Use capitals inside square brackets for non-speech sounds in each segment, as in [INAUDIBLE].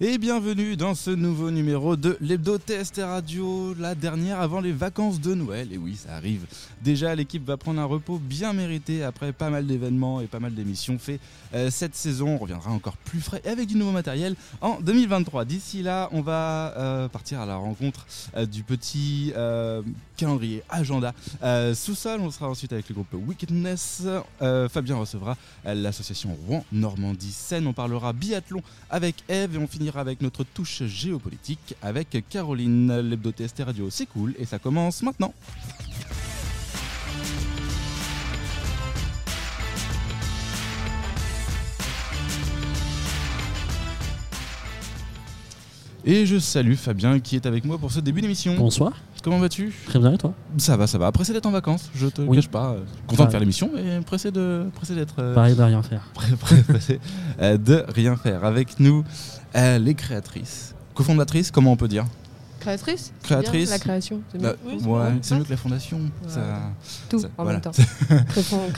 et bienvenue dans ce nouveau numéro de l'Hebdo TST Radio, la dernière avant les vacances de Noël. Et oui, ça arrive. Déjà, l'équipe va prendre un repos bien mérité après pas mal d'événements et pas mal d'émissions faits euh, cette saison. On reviendra encore plus frais avec du nouveau matériel en 2023. D'ici là, on va euh, partir à la rencontre euh, du petit calendrier agenda sous-sol. On sera ensuite avec le groupe Wickedness. Fabien recevra l'association Rouen Normandie Seine. On parlera biathlon avec Eve et on finira avec notre touche géopolitique avec Caroline. L'hebdo TST Radio, c'est cool et ça commence maintenant. Et je salue Fabien qui est avec moi pour ce début d'émission. Bonsoir. Comment vas-tu? Très bien et toi? Ça va, ça va. Pressé d'être en vacances, je te cache pas. Content de faire l'émission, mais pressé de pressé d'être. Euh, Pareil de rien faire. [LAUGHS] pressé euh, de rien faire. Avec nous, euh, les créatrices, cofondatrices, comment on peut dire Créatrice Créatrice. la création, c'est mieux. Bah, ouais, c'est mieux que la fondation. Ça, Tout en même temps. [LAUGHS]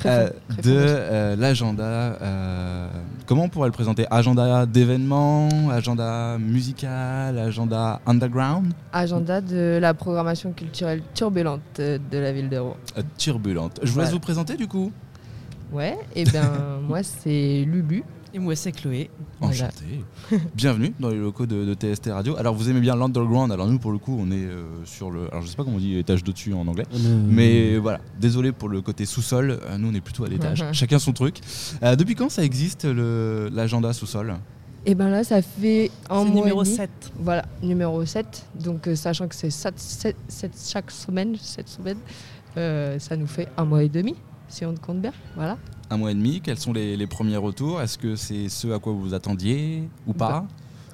Euh, de euh, l'agenda, euh, comment on pourrait le présenter? Agenda d'événements, agenda musical, agenda underground? Agenda de la programmation culturelle turbulente de la ville de Rouen. turbulente. Je vous laisse vous présenter du coup. Ouais, et eh bien [LAUGHS] moi c'est Lulu. Et moi, c'est Chloé. Enchanté. Bienvenue dans les locaux de, TST Radio. Alors, vous aimez bien l'underground. Alors, nous, pour le coup, on est euh, sur le. Alors, je sais pas comment on dit étage d'au-dessus en anglais. Mais voilà, désolé pour le côté sous-sol. Euh, nous, on est plutôt à l'étage. [LAUGHS] Chacun son truc. Euh, depuis quand ça existe, l'agenda sous-sol? Et eh ben là, ça fait un mois numéro 7. Voilà, numéro 7. Donc, sachant que c'est chaque semaine, 7 semaines, ça nous fait un mois et demi, si on compte bien. Voilà un mois et demi. Quels sont les, premiers retours? Est-ce que c'est ce à quoi vous vous attendiez ou pas?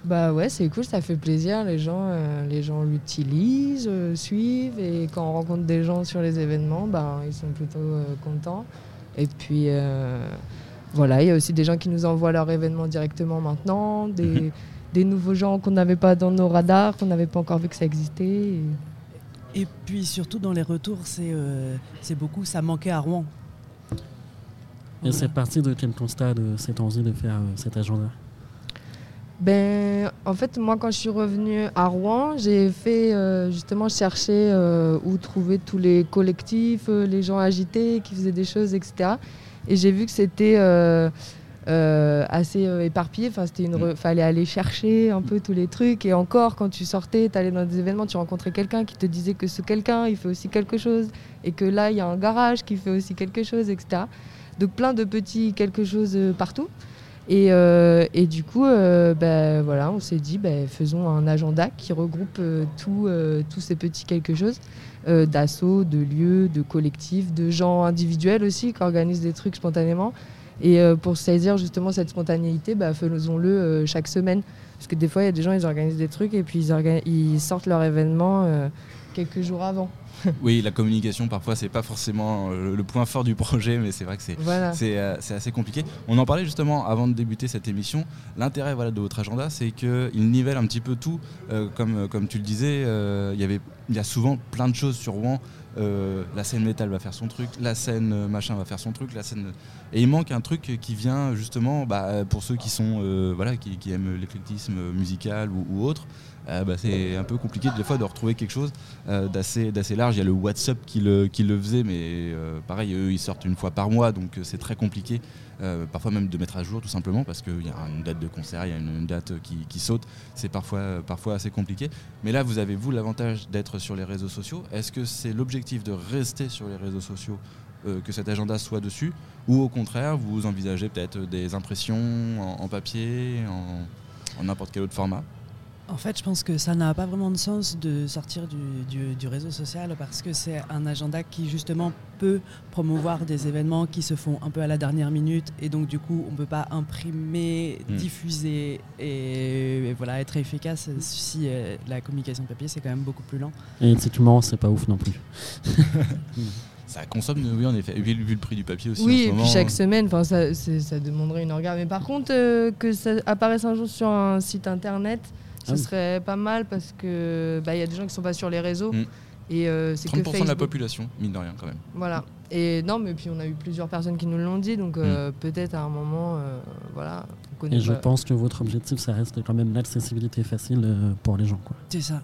Bah, ouais, c'est cool, ça fait plaisir. Les gens, euh, les gens l'utilisent, euh, suivent, et quand on rencontre des gens sur les événements, bah, ils sont plutôt euh, contents. Et puis voilà, il y a aussi des gens qui nous envoient leurs événements directement maintenant, des, mhm. des nouveaux gens qu'on n'avait pas dans nos radars, qu'on n'avait pas encore vu que ça existait. Et, puis surtout dans les retours, c'est beaucoup, ça manquait à Rouen. Et c'est parti de quel constat de cette envie de faire euh, cet agenda? Ben, en fait, moi, quand je suis revenue à Rouen, j'ai fait euh, justement chercher euh, où trouver tous les collectifs, les gens agités qui faisaient des choses, etc. Et j'ai vu que c'était assez éparpillé. Enfin, c'était une, mm. fallait aller chercher un peu tous les trucs. Et encore, quand tu sortais, tu allais dans des événements, tu rencontrais quelqu'un qui te disait que ce quelqu'un, il fait aussi quelque chose, et que là, il y a un garage qui fait aussi quelque chose, etc. Donc plein de petits quelque chose euh, partout. Et, euh, et, du coup, euh, ben, voilà, on s'est dit, ben, faisons un agenda qui regroupe tous ces petits quelque chose d'assauts, de lieux, de collectifs, de gens individuels aussi qui organisent des trucs spontanément. Et pour saisir justement cette spontanéité, ben, faisons-le chaque semaine. Parce que des fois, il y a des gens, ils organisent des trucs et puis ils, ils sortent leur événement quelques jours avant. [LAUGHS] oui, la communication, parfois, c'est pas forcément euh, le point fort du projet, mais c'est vrai que c'est euh, assez compliqué. On en parlait justement avant de débuter cette émission. L'intérêt voilà, de votre agenda, c'est qu'il nivelle un petit peu tout. Euh, comme, comme tu le disais, il y avait il y a souvent plein de choses sur Rouen. La scène métal va faire son truc, la scène machin va faire son truc, la scène et il manque un truc qui vient justement bah, pour ceux qui sont voilà qui, aiment l'éclectisme musical ou, autre euh, bah, c'est un peu compliqué des fois de retrouver quelque chose euh, d'assez, large. Il y a le WhatsApp qui le, faisait, mais euh, pareil, eux, ils sortent une fois par mois, donc c'est très compliqué. Parfois même de mettre à jour tout simplement parce qu'il y a une date de concert, il y a une, date qui, saute, c'est parfois, parfois assez compliqué. Mais là, vous avez vous l'avantage d'être sur les réseaux sociaux. Est-ce que c'est l'objectif de rester sur les réseaux sociaux, que cet agenda soit dessus, ou au contraire, vous envisagez peut-être des impressions en, papier, en n'importe quel autre format? En fait, je pense que ça n'a pas vraiment de sens de sortir du, réseau social parce que c'est un agenda qui justement peut promouvoir des événements qui se font un peu à la dernière minute et donc du coup on ne peut pas imprimer, hmm. diffuser et, voilà être efficace si euh, la communication papier c'est quand même beaucoup plus lent. Et effectivement c'est pas ouf non plus. [LAUGHS] ça consomme, oui, en effet. Vu, le prix du papier aussi. Oui, et puis chaque semaine, ça, ça demanderait une regard. Mais par contre, euh, que ça apparaisse un jour sur un site internet, ce ah serait pas mal parce que bah, y a des gens qui sont pas sur les réseaux. Mm. Et c'est 30% de la population, mine de rien, quand même. Voilà. Et non, mais puis on a eu plusieurs personnes qui nous l'ont dit, donc mm. peut-être à un moment, voilà. Et je pense que votre objectif, ça reste quand même l'accessibilité facile pour les gens. C'est ça.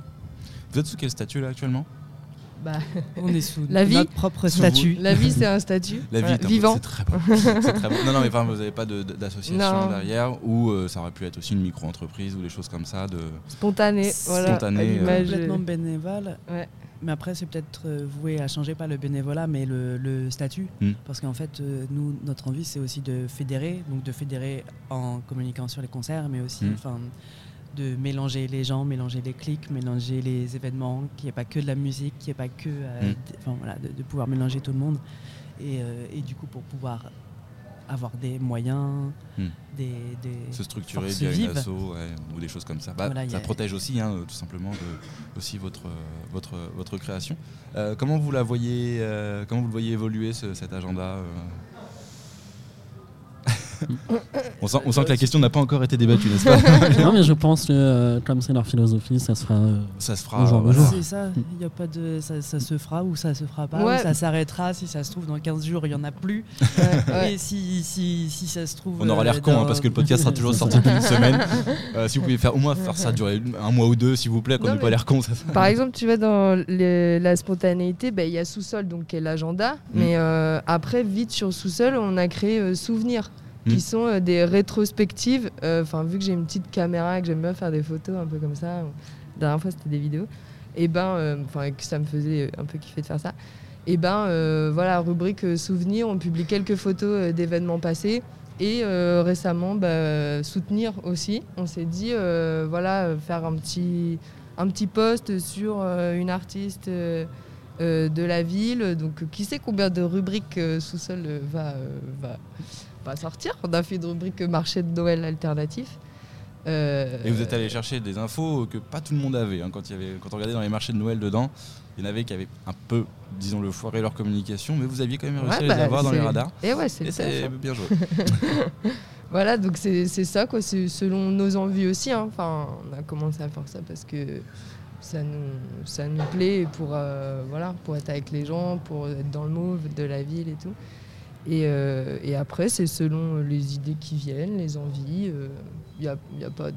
Vous êtes sous quel statut là actuellement? Bah, on est sous [LAUGHS] la vie, notre propre statut. La vie, c'est un statut la vie vivant. C'est très, bon. très bon. Non, non, mais vous n'avez pas d'association derrière ou euh, ça aurait pu être aussi une micro-entreprise ou des choses comme ça de spontané, voilà, spontané, euh, complètement bénévole. Ouais. Mais après, c'est peut-être euh, voué à changer pas le bénévolat, mais le, statut, hmm. parce qu'en fait, nous, notre envie, c'est aussi de fédérer, donc de fédérer en communiquant sur les concerts, mais aussi, hmm. De mélanger les gens, mélanger les clics, mélanger les événements, qu'il n'y ait pas que de la musique, qu'il n'y ait pas que. Euh, mm. enfin, voilà, de, pouvoir mélanger tout le monde. Et, euh, et, du coup, pour pouvoir avoir des moyens, mm. des, des, Se structurer via une asso, ou des choses comme ça. Bah, ça protège aussi, hein, tout simplement, de, aussi votre, votre, votre création. Euh, comment vous la voyez, comment vous le voyez évoluer cet agenda on, sent, on sent que la question n'a pas encore été débattue, n'est-ce pas [LAUGHS] Non, mais je pense que euh, comme c'est leur philosophie, ça se fera. Euh, ça se fera. C'est ça. Il a pas de, ça, se fera ou ça se fera pas. Ou ça s'arrêtera. Si ça se trouve dans 15 jours, il y en a plus. Et si, si, si, ça se trouve. On aura l'air euh, con hein, parce que le podcast sera toujours sorti depuis une semaine. [LAUGHS] si vous pouvez faire au moins faire ça durer un mois ou deux, s'il vous plaît, qu'on n'ait pas l'air con. Ça, Par exemple, tu vas dans la spontanéité, bah, il y a sous-sol donc qui est l'agenda, mm. mais après vite sur sous-sol, on a créé souvenir qui hmm. sont euh, des rétrospectives. Euh, enfin, vu que j'ai une petite caméra et que j'aime bien faire des photos un peu comme ça, la dernière fois c'était des vidéos, et ben, euh, enfin, que ça me faisait un peu kiffer de faire ça. Et ben, voilà, rubrique souvenirs, on publie quelques photos d'événements passés. Et récemment, bah, soutenir aussi. On s'est dit, voilà, faire un petit, un petit post sur une artiste de la ville. Donc, qui sait combien de rubriques sous-sol va, va, pas sortir. On a fait une rubrique marché de Noël alternatif. Euh, et vous êtes allé chercher des infos que pas tout le monde avait. Hein, quand, il y avait quand on regardait dans les marchés de Noël dedans, il y en avait qui avaient un peu, disons le foiré leur communication, mais vous aviez quand même réussi à les bah, avoir dans les radars. Et ouais, c'est bien joué. [LAUGHS] voilà, donc c'est ça, quoi. C'est selon nos envies aussi. Hein. Enfin, on a commencé à faire ça parce que ça nous, ça nous plaît pour, euh, voilà, pour être avec les gens, pour être dans le move de la ville et tout. Euh, et, après, c'est selon les idées qui viennent, les envies. Il a, y a, pas de.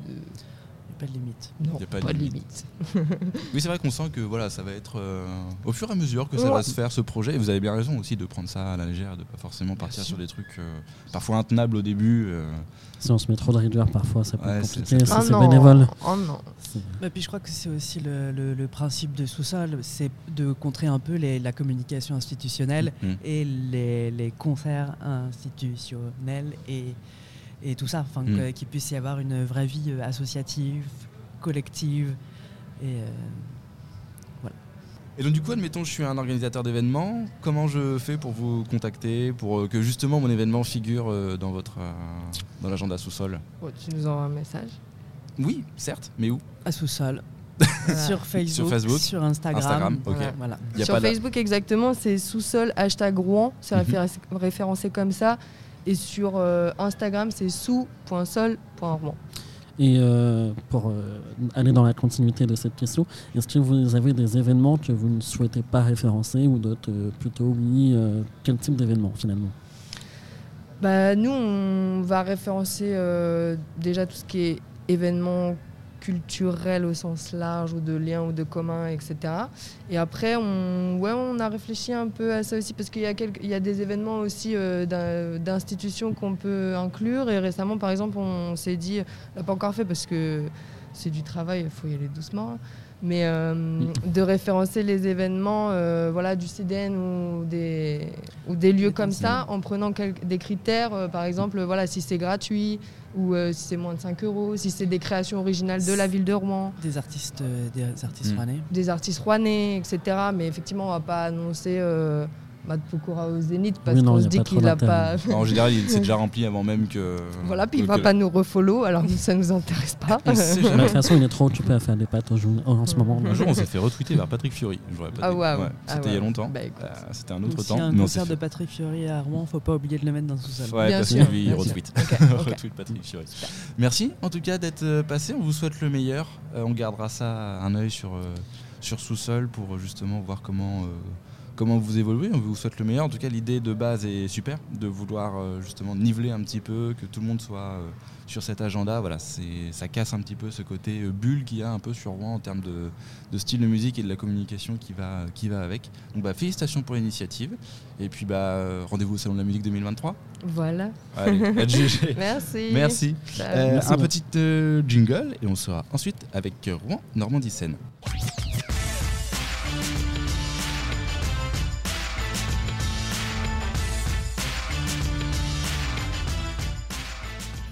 Pas de limite. Non, a pas, de limite. [LAUGHS] oui, c'est vrai qu'on sent que voilà, ça va être euh, au fur et à mesure que ça va se faire ce projet. Et vous avez bien raison aussi de prendre ça à la légère, de pas forcément partir sur des trucs euh, parfois intenables au début. Si on se met trop de rigueur, parfois ça peut être compliqué. Si c'est bénévole. Oh non. Bah, puis je crois que c'est aussi le, principe de sous-sol, c'est de contrer un peu la communication institutionnelle mm. et les, concerts institutionnels et, et tout ça, enfin mm. qu'il puisse y avoir une vraie vie euh, associative, collective et euh, voilà. Et donc du coup, admettons, je suis un organisateur d'événements. Comment je fais pour vous contacter, pour euh, que justement mon événement figure dans votre dans l'agenda sous-sol? Tu nous envoies un message oui, certes, mais où? À sous-sol. [LAUGHS] sur, Facebook, sur Instagram. Sur Facebook, exactement, c'est sous-sol hashtag Rouen, c'est mhm. référencé comme ça. Et sur euh, Instagram, c'est sous.sol.rouen. Et euh, pour euh, aller dans la continuité de cette question, est-ce que vous avez des événements que vous ne souhaitez pas référencer ou d'autres plutôt oui Quel type d'événement finalement? Bah, Nous, on va référencer déjà tout ce qui est événements culturels au sens large ou de liens ou de communs, etc. Et après, on, ouais, on a réfléchi un peu à ça aussi parce qu'il y, a y a des événements aussi euh, d'institutions qu'on peut inclure. Et récemment, par exemple, on s'est dit, on l'a pas encore fait parce que c'est du travail, il faut y aller doucement mais euh, de référencer les événements euh, voilà, du CDN ou des, ou des lieux comme ça en prenant des critères, euh, par exemple voilà, si c'est gratuit ou si c'est moins de 5 euros, si c'est des créations originales de la ville de Rouen. Des artistes, des artistes mm. rouennais. Des artistes rouennais, etc. Mais effectivement, on ne va pas annoncer Matt Pokora au Zénith parce qu'on se dit qu'il n'a pas. en [LAUGHS] général, il s'est déjà rempli avant même que. Voilà, puis il ne va pas nous refollow, alors ça ne nous intéresse pas. de toute façon, il est trop occupé à faire des pattes en, ce moment. Un jour, on s'est fait retweeter vers Patrick Fury. ah ouais, C'était ah il y a longtemps. Bah, euh, c'était un autre temps. Si un concert de Patrick Fury à Rouen, faut pas oublier de le mettre dans sous-sol. Ouais, parce que lui, il retweet. [LAUGHS] retweet Patrick Fury. Merci en tout cas d'être euh, passé. On vous souhaite le meilleur. Euh, on gardera ça un œil sur sur sous-sol pour justement voir comment comment vous évoluez. On vous souhaite le meilleur. En tout cas, l'idée de base est super, de vouloir euh, justement niveler un petit peu, que tout le monde soit euh, sur cet agenda. Voilà, ça casse un petit peu ce côté euh, bulle qu'il y a un peu sur Rouen en termes de, style de musique et de la communication qui va, qui va avec. Donc, bah, félicitations pour l'initiative. Et puis, bah, rendez-vous au Salon de la musique 2023. Voilà. [LAUGHS] Merci. Merci. un petit jingle et on sera ensuite avec Rouen Normandie Seine.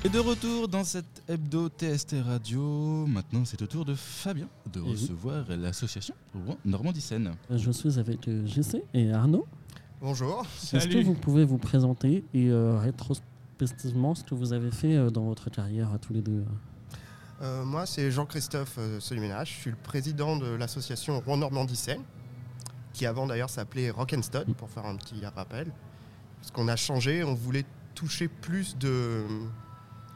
Et de retour dans cette hebdo TST Radio, maintenant c'est au tour de Fabien de recevoir l'association Normandie Seine. Je suis avec euh, JC et Arnaud. Bonjour. Est-ce que vous pouvez vous présenter et euh, rétrospectivement ce que vous avez fait euh, dans votre carrière à tous les deux? Moi c'est Jean-Christophe Soliménage, je suis le président de l'association Rouen Normandie Seine, qui avant d'ailleurs s'appelait Rock'n'Stud, pour faire un petit rappel. Parce qu'on a changé, on voulait toucher plus de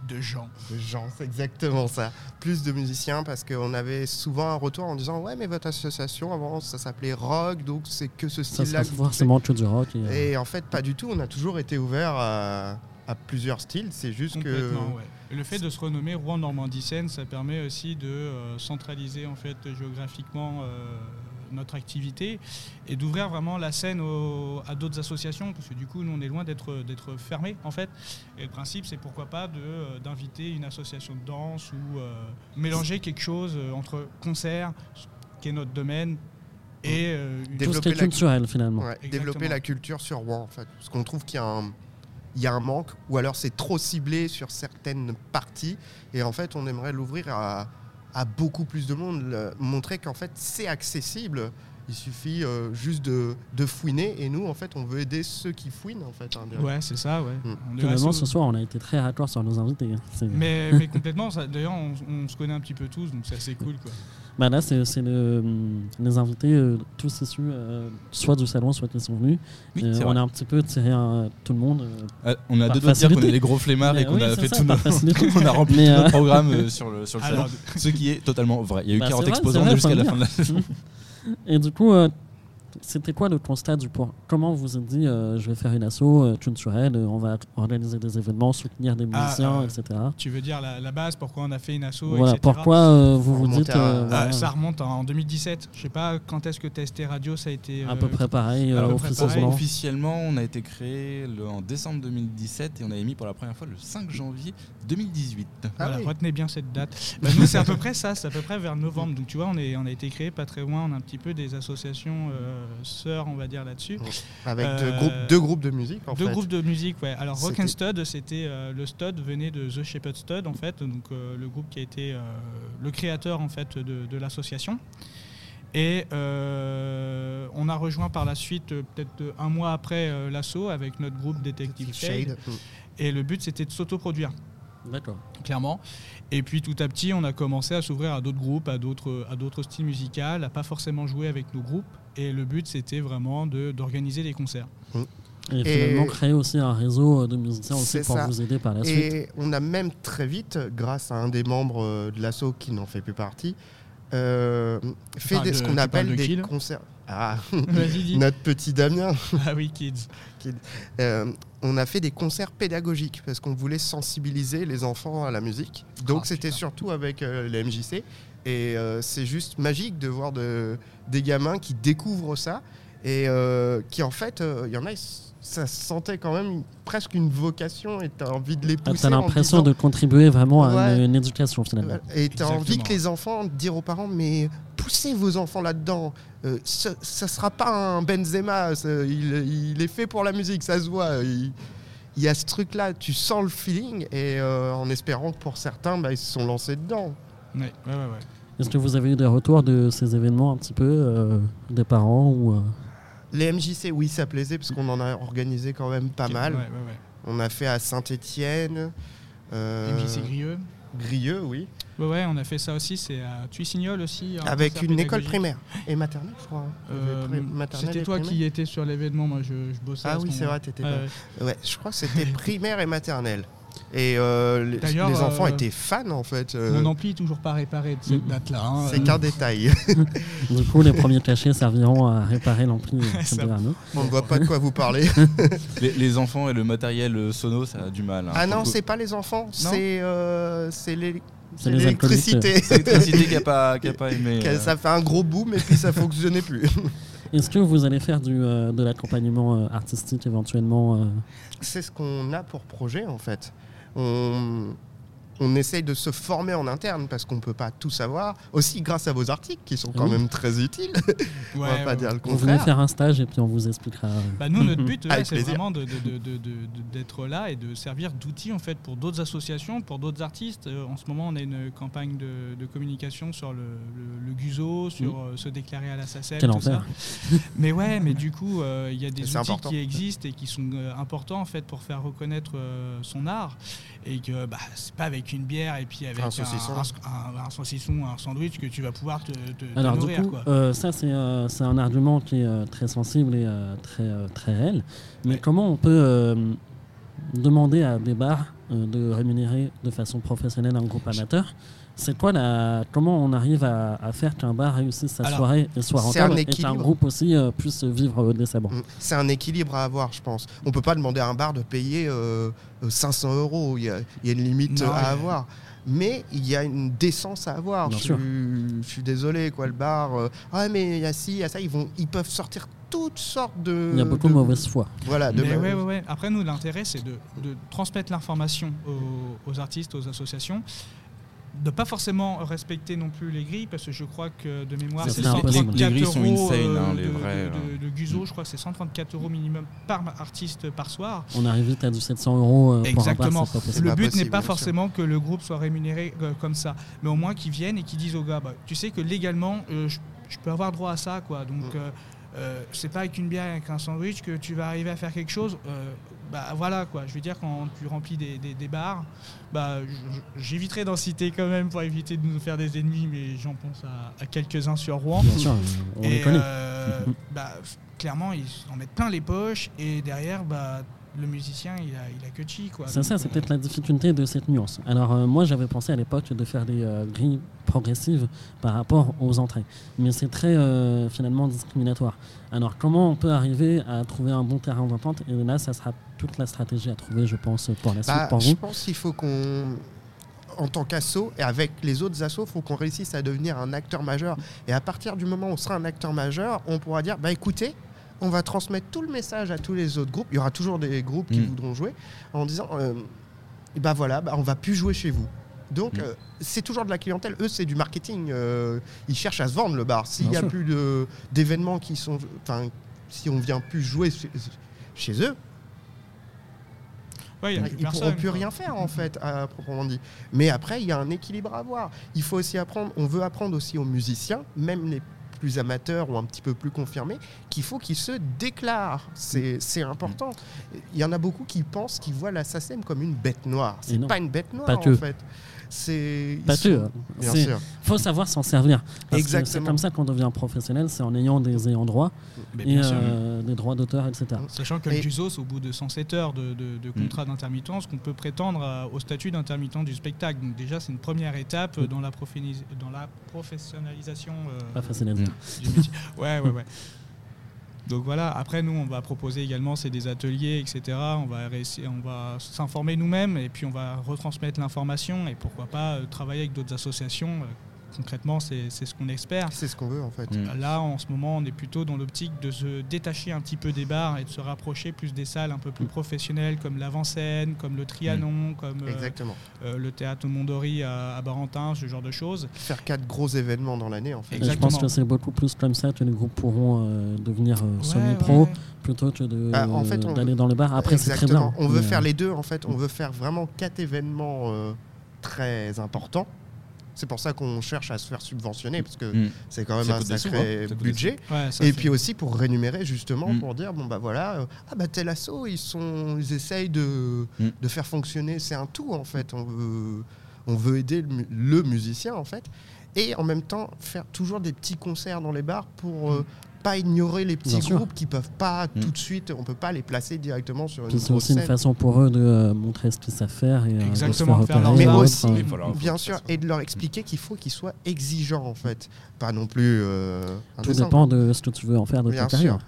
de gens. De gens, c'est exactement ça. Plus de musiciens parce qu'on avait souvent un retour en disant Ouais, mais votre association avant ça s'appelait rock, donc c'est que ce style-là. Ça forcément que du rock. Et, euh, et, en fait, pas du tout. On a toujours été ouvert à, plusieurs styles. C'est juste que. Le fait de se renommer Rouen Normandie Seine, ça permet aussi de euh, centraliser en fait géographiquement. Euh, notre activité et d'ouvrir vraiment la scène à d'autres associations, parce que du coup, nous, on est loin d'être fermés, en fait. Et le principe, c'est pourquoi pas euh, d'inviter une association de danse ou euh, mélanger quelque chose euh, entre concert, qui est notre domaine, et une développer la culturelle finalement. développer la culture sur Rouen, en fait. Parce qu'on trouve qu'il y a un il y a un manque, ou alors c'est trop ciblé sur certaines parties, et en fait on aimerait l'ouvrir à, à beaucoup plus de monde, montrer qu'en fait c'est accessible. Il suffit euh, juste de, de, fouiner et nous en fait on veut aider ceux qui fouinent en fait. Hein, ouais c'est ça ouais. Mm. Finalement ce soir on a été très raccord sur nos invités. Hein. Mais, [LAUGHS] mais complètement, d'ailleurs on, se connaît un petit peu tous donc c'est assez cool quoi. Bah là, c'est le, les invités, euh, tous issus, euh, soit du salon, soit qui sont venus. on a un petit peu tiré tout le monde. Euh, on a deux doigts de dire qu'on est les gros flemmards et qu'on a fait tout [LAUGHS] on a rempli tout notre programme sur le, sur le salon. Ce qui est totalement vrai. Il y a eu 40 bah, exposants jusqu'à la fin de la saison. [LAUGHS] Et du coup, c'était quoi le constat du point? Comment vous vous êtes dit, euh, je vais faire une asso euh, culturelle, euh, on va organiser des événements, soutenir des ah, musiciens, etc. Tu veux dire la, base, pourquoi on a fait une asso Voilà, pourquoi vous vous dites. Ah, ça remonte en 2017. Je sais pas quand est-ce que TST Radio ça a été. à peu près pareil, officiellement. officiellement, on a été créé le, en décembre 2017 et on a émis pour la première fois le 5 janvier 2018. Ah voilà, retenez bien cette date. Bah, nous, c'est à peu près ça, c'est à peu près vers novembre. Donc tu vois, on, est, on a été créé pas très loin, on a un petit peu des associations sœurs, on va dire, là-dessus. Avec deux, groupes, deux groupes de musique, en Deux groupes de musique, ouais. Alors Rock and Stud, c'était euh, le Stud venait de The Shepherd Stud, en fait, donc euh, le groupe qui a été euh, le créateur, en fait, de, l'association. Et on a rejoint par la suite, peut-être un mois après l'assaut, avec notre groupe Detective Shade. Et le but, c'était de s'autoproduire. D'accord. Clairement. Et puis tout à petit, on a commencé à s'ouvrir à d'autres groupes, à d'autres, à d'autres styles musicaux, à pas forcément jouer avec nos groupes. Et le but, c'était vraiment de, d'organiser des concerts. Mmh. Et, finalement, créer aussi un réseau de musiciens aussi pour vous aider par la suite. Et on a même très vite, grâce à un des membres euh, de l'assaut qui n'en fait plus partie, euh, fait ce qu'on appelle des concerts. Ah, [LAUGHS] notre petit Damien. [LAUGHS] Ah oui, kids. Euh, on a fait des concerts pédagogiques parce qu'on voulait sensibiliser les enfants à la musique. Donc ah, c'était surtout avec euh, les MJC. Et euh, c'est juste magique de voir de, des gamins qui découvrent ça et qui en fait, il y en a, ça se sentait quand même presque une vocation et tu as envie de les ah, pousser. Tu as l'impression de contribuer vraiment à une, éducation finalement. Et tu as envie que les enfants dire aux parents mais poussez vos enfants là-dedans. Euh, ça ne sera pas un Benzema, il, est fait pour la musique, ça se voit. Il, y a ce truc-là, tu sens le feeling et euh, en espérant que pour certains, bah, ils se sont lancés dedans. Ouais, ouais, ouais, Est-ce que vous avez eu des retours de ces événements un petit peu, euh, des parents ou les MJC, oui, ça plaisait parce qu'on en a organisé quand même pas mal. On a fait à Saint-Étienne. Euh, MJC Grieux. Grieux, oui. Ouais, on a fait ça aussi. C'est à Tuissignol aussi. Avec une école primaire et maternelle, je crois. Hein. Euh, c'était toi qui étais sur l'événement. Moi, je, bossais. Ah oui, c'est vrai, t'étais ouais, je crois que c'était [LAUGHS] primaire et maternelle. Et les, les, enfants étaient fans en fait. Mon ampli toujours pas réparé de cette mm. date-là. Hein. C'est qu'un détail. [LAUGHS] [LAUGHS] du coup, les premiers cachets serviront à réparer l'ampli. On ne voit pas de quoi vous parlez. [LAUGHS] les, enfants et le matériel sono, ça a du mal. Hein. Ah non, c'est pas les enfants, c'est les c'est l'électricité. C'est l'électricité qui n'a pas, pas, aimé. Ça fait un gros boom et puis ça ne fonctionnait plus. Est-ce que vous allez faire du, euh, de l'accompagnement euh, artistique éventuellement euh? C'est ce qu'on a pour projet en fait. On, on essaye de se former en interne parce qu'on ne peut pas tout savoir. Aussi grâce à vos articles qui sont quand même très utiles. [LAUGHS] on va pas dire le contraire. On va faire un stage et puis on vous expliquera. Bah nous, notre [LAUGHS] but, c'est vraiment d'être là et de servir d'outil en fait pour d'autres associations, pour d'autres artistes. Euh, en ce moment, on a une campagne de, communication sur le, le, GUSO, sur euh, se déclarer à la SACEM, tout ça. [LAUGHS] mais ouais, mais du coup, euh, il y a des outils qui existent et qui sont importants en fait pour faire reconnaître son art et que bah, c'est pas avec une bière et puis avec un saucisson, un, un, sandwich que tu vas pouvoir te, te, Alors, du coup, euh, ça, euh, c'est un argument qui est euh, très sensible et très, très réel. Mais comment on peut demander à des bars de rémunérer de façon professionnelle un groupe amateur c'est quoi la comment on arrive à, faire qu'un bar réussisse sa soirée et soit rentable et qu'un groupe aussi puisse vivre décemment mm. C'est un équilibre à avoir, je pense. On peut pas demander à un bar de payer 500 euros. Il y, a, une limite à avoir mais il y a une décence à avoir. Je suis, désolé, quoi, le bar. Euh, ah, mais il y a ci, il y a ça. Ils, vont, ils peuvent sortir toutes sortes de. Il y a beaucoup de, mauvaise foi. Voilà. De ouais, ouais, Après, nous, l'intérêt, c'est de, transmettre l'information aux, artistes, aux associations, de pas forcément respecter non plus les grilles parce que je crois que de mémoire c'est 134 les grilles sont insane, hein, les vrais, de, de, Guzo, je crois que c'est 134 euros minimum par artiste par soir. On arrive vite à du 700 euros. Euh, Exactement. le but n'est pas forcément que le groupe soit rémunéré euh, comme ça, mais au moins qu'ils viennent et qu'ils disent aux gars, bah, tu sais que légalement, euh, je, peux avoir droit à ça, quoi. Donc mm. Euh, c'est pas avec une bière et avec un sandwich que tu vas arriver à faire quelque chose. Euh, bah voilà quoi, je veux dire quand tu remplis des, des, bars, bah j'éviterai d'en citer quand même pour éviter de nous faire des ennemis, mais j'en pense à, quelques-uns sur Rouen. Bien sûr, on les connaît. Euh, bah, clairement ils en mettent plein les poches et derrière bah le musicien, il a, il a que chi. Quoi. C'est ça, c'est peut-être la difficulté de cette nuance. Alors, euh, moi, j'avais pensé à l'époque de faire des euh, grilles progressives par rapport aux entrées. Mais c'est très, euh, finalement, discriminatoire. Alors, comment on peut arriver à trouver un bon terrain d'entente? Et là, ça sera toute la stratégie à trouver, je pense, pour la suite, bah, pour je pense qu'il faut qu'on en tant qu'asso et avec les autres assos, il faut qu'on réussisse à devenir un acteur majeur. Et à partir du moment où on sera un acteur majeur, on pourra dire bah écoutez, on va transmettre tout le message à tous les autres groupes. Il y aura toujours des groupes qui mm. voudront jouer en disant euh, bah voilà, bah, on va plus jouer chez vous. Donc mm. euh, c'est toujours de la clientèle. Eux, c'est du marketing. Euh, ils cherchent à se vendre le bar. S'il n'y a plus d'événements qui sont, enfin, si on vient plus jouer chez eux, ils ne pourront plus rien faire en fait, à proprement dit. Mais après, il y a un équilibre à avoir. Il faut aussi apprendre. On veut apprendre aussi aux musiciens, même les plus amateurs ou un petit peu plus confirmés, qu'il faut qu'ils se déclarent. C'est important. Il y en a beaucoup qui pensent qu'ils voient la SACEM comme une bête noire. C'est pas une bête noire en fait. C'est pas sûr. Il faut savoir s'en servir. C'est comme ça qu'on devient professionnel, c'est en ayant des ayants droit et euh, des droits d'auteur, etc. Sachant que le JUSOS, au bout de 107 heures de, de, mm. contrat d'intermittence, qu'on peut prétendre au statut d'intermittent du spectacle. Donc déjà, c'est une première étape mm. dans, la dans la professionnalisation euh, ouais. Donc voilà, après nous on va proposer également c'est des ateliers, etc. On va, va s'informer nous-mêmes et puis on va retransmettre l'information et pourquoi pas euh, travailler avec d'autres associations euh, concrètement, c'est ce qu'on espère. C'est ce qu'on veut en fait. Mm. Là, en ce moment, on est plutôt dans l'optique de se détacher un petit peu des bars et de se rapprocher plus des salles un peu plus mm. professionnelles comme l'Avant-Scène, comme le Trianon, mm. comme euh, euh, le Théâtre Mondori à, à, Barentin, ce genre de choses. Faire quatre gros événements dans l'année en fait. Je pense que c'est beaucoup plus comme ça que les groupes pourront euh, devenir semi-pro. plutôt que bah, d'aller dans le bar. Après, c'est très bien. On veut faire les deux, en fait. On veut faire vraiment quatre événements très importants c'est pour ça qu'on cherche à se faire subventionner, parce que mm. c'est quand même un sacré budget. et puis aussi pour rémunérer, justement, mm. pour dire bon, bah voilà, euh, ah bah tel assaut, ils, sont, ils essayent de, mm. de faire fonctionner. C'est un tout, en fait. On veut, on veut aider le, musicien, en fait. Et en même temps, faire toujours des petits concerts dans les bars pour. Euh, pas ignorer les petits groupes qui peuvent pas mm. tout de suite, on peut pas les placer directement sur une C'est aussi une façon pour eux de euh, montrer ce qu'ils savent faire et Exactement, de faire mais aussi, bien sûr, et de leur expliquer qu'il faut qu'ils soient exigeants en fait, pas non plus. tout dépend de ce que tu veux en faire de ta carrière.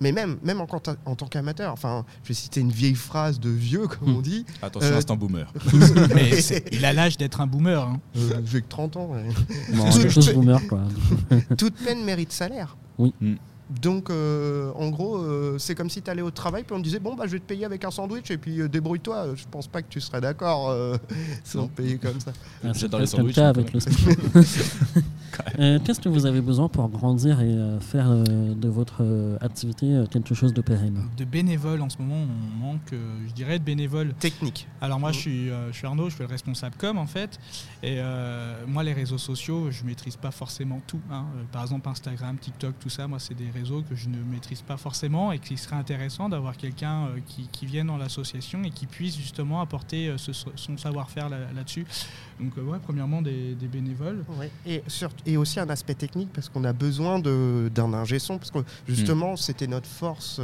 Mais même, même en, en tant qu'amateur, enfin, je vais citer une vieille phrase de vieux, comme on dit. Attention, euh, c'est un boomer. [LAUGHS] [LAUGHS] il a l'âge d'être un boomer. Hein. Euh, J'ai que 30 ans. boomer, quoi. Toute peine mérite salaire. Oui. Mm. Donc, euh, en gros, euh, c'est comme si tu allais au travail, puis on te disait Bon, bah, je vais te payer avec un sandwich, et puis euh, débrouille-toi. Je pense pas que tu serais d'accord [LAUGHS] sans payer comme ça. Ah, J'adore les sandwichs. avec le [LAUGHS] Qu'est-ce que vous avez besoin pour grandir et faire de votre activité quelque chose de pérenne? De bénévoles, en ce moment, on manque, je dirais, de bénévoles. Technique. Alors, moi, je suis, je suis Arnaud, je suis le responsable com, en fait. Et moi, les réseaux sociaux, je maîtrise pas forcément tout. Hein. Par exemple, Instagram, TikTok, tout ça, moi, c'est des réseaux que je ne maîtrise pas forcément et qu'il serait intéressant d'avoir quelqu'un euh, qui, vienne dans l'association et qui puisse justement apporter euh, son savoir-faire là-dessus. Donc, euh, ouais, premièrement, des, bénévoles. Et, et aussi un aspect technique parce qu'on a besoin d'un ingé son. Parce que justement, hmm. c'était notre force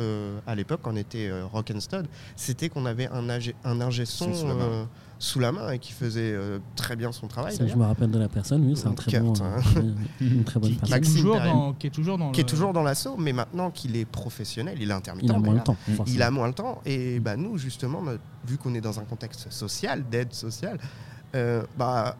à l'époque, quand on était Rock and Stud, c'était qu'on avait un, un ingé son sous la main et qui faisait euh, très bien son travail. je me rappelle de la personne, oui, c'est un très bon, hein. une très bonne personne. Qui, est toujours dans, qui est toujours dans, qui est toujours dans l'assaut, mais maintenant qu'il est professionnel, il est intermittent. Il a moins le temps. Il a moins le temps. Et bah, nous, justement, vu qu'on est dans un contexte social, d'aide sociale, euh, bah,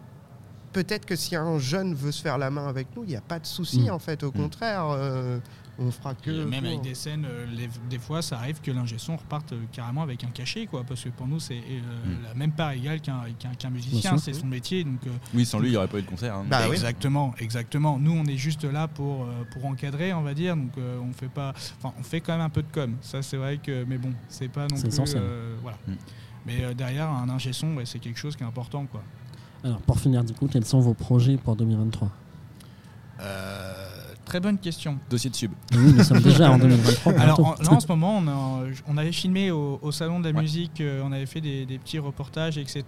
peut-être que si un jeune veut se faire la main avec nous, il n'y a pas de souci, mm. en fait. Au mm. contraire, euh, on fera que. même avec des scènes, euh, des fois, ça arrive que l'ingé son reparte euh, carrément avec un cachet, quoi, parce que pour nous, c'est euh, mm. la même part égale qu'un musicien, c'est son métier. Donc, oui, sans lui, il n'y aurait pas eu de concert. Hein. Bah exactement, exactement. Nous, on est juste là pour, pour encadrer, on va dire. Donc, on fait pas, enfin, on fait quand même un peu de com. Ça, c'est vrai que, mais bon, c'est pas non plus. voilà. Mais derrière, un ingé son, c'est quelque chose qui est important, quoi. Alors, pour finir, du coup, quels sont vos projets pour 2023 Très bonne question. Dossier de sub. Oui, nous sommes déjà en 2023. [LAUGHS] Alors en, là, en ce moment, on, avait filmé au, Salon de la Musique, euh, on avait fait des, petits reportages, etc.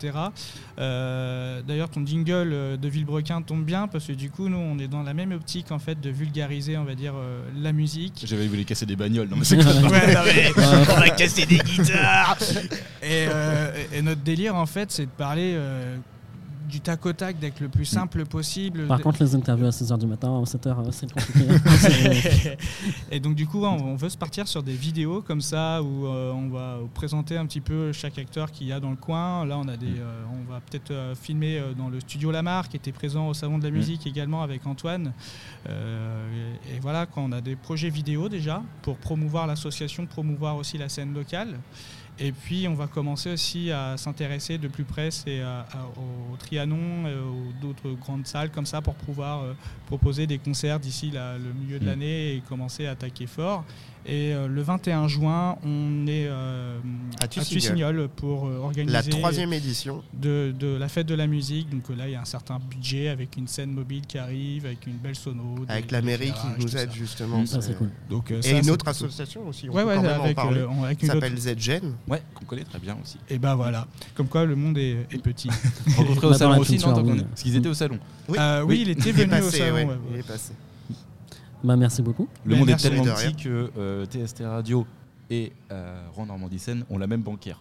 Euh, d'ailleurs, ton jingle euh, de Villebrequin tombe bien parce que du coup, nous, on est dans la même optique en fait de vulgariser, on va dire, la musique. J'avais voulu casser des bagnoles. Non, mais [LAUGHS] c'est ouais, [LAUGHS] on va casser des guitares. Et, et, notre délire, en fait, c'est de parler du tac au tac, d'être le plus simple possible. Par contre, les interviews à 6h du matin, à 7h, c'est compliqué. [LAUGHS] et donc, du coup, on veut se partir sur des vidéos comme ça où euh, on va présenter un petit peu chaque acteur qu'il y a dans le coin. Là, on, a des, mm. euh, on va peut-être euh, filmer dans le studio Lamar qui était présent au Salon de la mm. musique également avec Antoine. et voilà, quand on a des projets vidéo déjà pour promouvoir l'association, promouvoir aussi la scène locale. Et puis on va commencer aussi à s'intéresser de plus près au Trianon, et aux d'autres grandes salles comme ça pour pouvoir euh, proposer des concerts d'ici le milieu de mm. l'année et commencer à attaquer fort. Et euh, le 21 juin, on est euh, à Tussignol pour euh, organiser la troisième édition de, la fête de la musique. Donc là, il y a un certain budget avec une scène mobile qui arrive, avec une belle sono. Avec la mairie qui nous aide justement. Ça, c'est cool. Donc, et une autre association aussi. On ouais, ouais, avec, avec une s'appelle ZGen. Ouais, qu'on connaît très bien aussi. Et ben voilà. Comme quoi, le monde est, petit. [LAUGHS] Rencontré au salon aussi, non Parce qu'ils étaient au salon. Oui, il était venu au salon. Il est passé. Bah, merci beaucoup. Le monde est tellement petit que euh, TST Radio et euh, Rouen Normandie Seine ont la même banquière.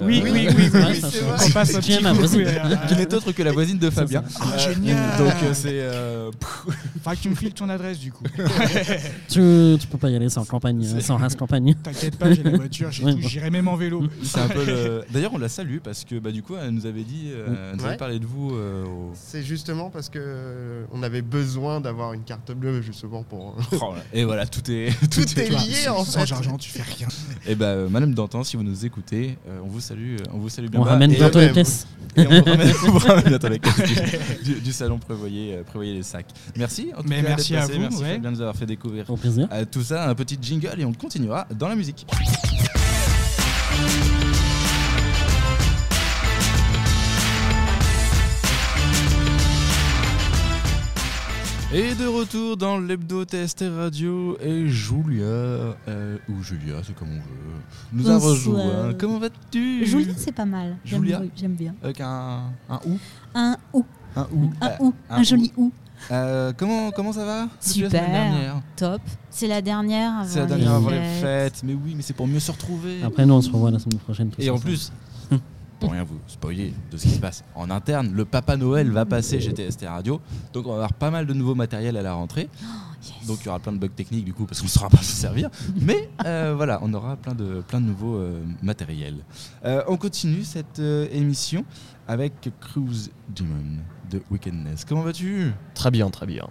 Oui, oui, oui, oui, oui. On passe [LAUGHS] qui n'est autre que la voisine de Fabien. Ah, génial. Donc euh, c'est. Euh... Faudra que tu me files ton adresse du coup. [LAUGHS] tu, tu peux pas y aller sans campagne, sans race campagne. [LAUGHS] T'inquiète pas, j'ai la voiture, j'irai même en vélo. C'est un peu le... D'ailleurs, on la salue parce que bah, du coup, elle nous avait dit, euh, elle nous avait parlé de vous. Euh, c'est justement parce que on avait besoin d'avoir une carte bleue justement pour. Oh, et voilà, tout est tout, est, lié en fait. Sans argent, tu fais rien. Et bah, Madame Dantan, si vous nous écoutez, on vous salue, on vous salue bien. On ramène bientôt les caisses. [LAUGHS] Et on vous ramène, [LAUGHS] bientôt les caisses du, salon prévoyez, prévoyez les sacs. Merci. En tout Mais merci à vous. Merci bien de nous avoir fait découvrir euh, tout ça. Un petit jingle et on continuera dans la musique. Et de retour dans l'hebdo TST Radio et Julia, euh, ou Julia, c'est comme on veut, nous a rejoint. Comment vas-tu? Julia, c'est pas mal. Julia, j'aime bien. Avec un, un ou? Un ou. Un ou. Un ou. Un, joli ou. Euh, comment, comment ça va? Super, top. C'est la dernière avant, C'est la dernière avant les fêtes. Mais oui, mais c'est pour mieux se retrouver. Après, nous, on se revoit la semaine prochaine. Et en plus, pour rien vous spoiler de ce qui se passe en interne, le Papa Noël va passer chez TST Radio. Donc on va avoir pas mal de nouveaux matériels à la rentrée. Oh, donc il y aura plein de bugs techniques du coup parce qu'on ne saura pas se servir. Mais euh, [LAUGHS] voilà, on aura plein de, plein de nouveaux euh, matériels. Euh, on continue cette émission avec Cruise Demon de Wickedness. Comment vas-tu? Très bien, très bien.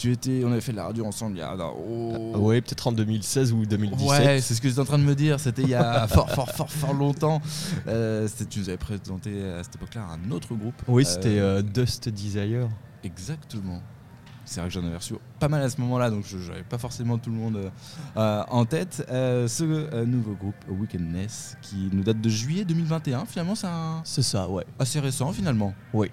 Tu étais, on avait fait de la radio ensemble il y a. Oh. oui, peut-être en 2016 ou 2017. Ouais, c'est ce que j'étais en train de me dire. C'était il y a [LAUGHS] fort, fort, fort, fort longtemps. Euh, tu nous avais présenté à cette époque-là un autre groupe. Oui, c'était euh, euh, Dust Desire. Exactement. C'est vrai que j'en avais reçu pas mal à ce moment-là, donc je n'avais pas forcément tout le monde en tête. ce nouveau groupe, Wickedness, qui nous date de juillet 2021, finalement, c'est un. C'est ça, ouais. Assez récent, finalement. Oui.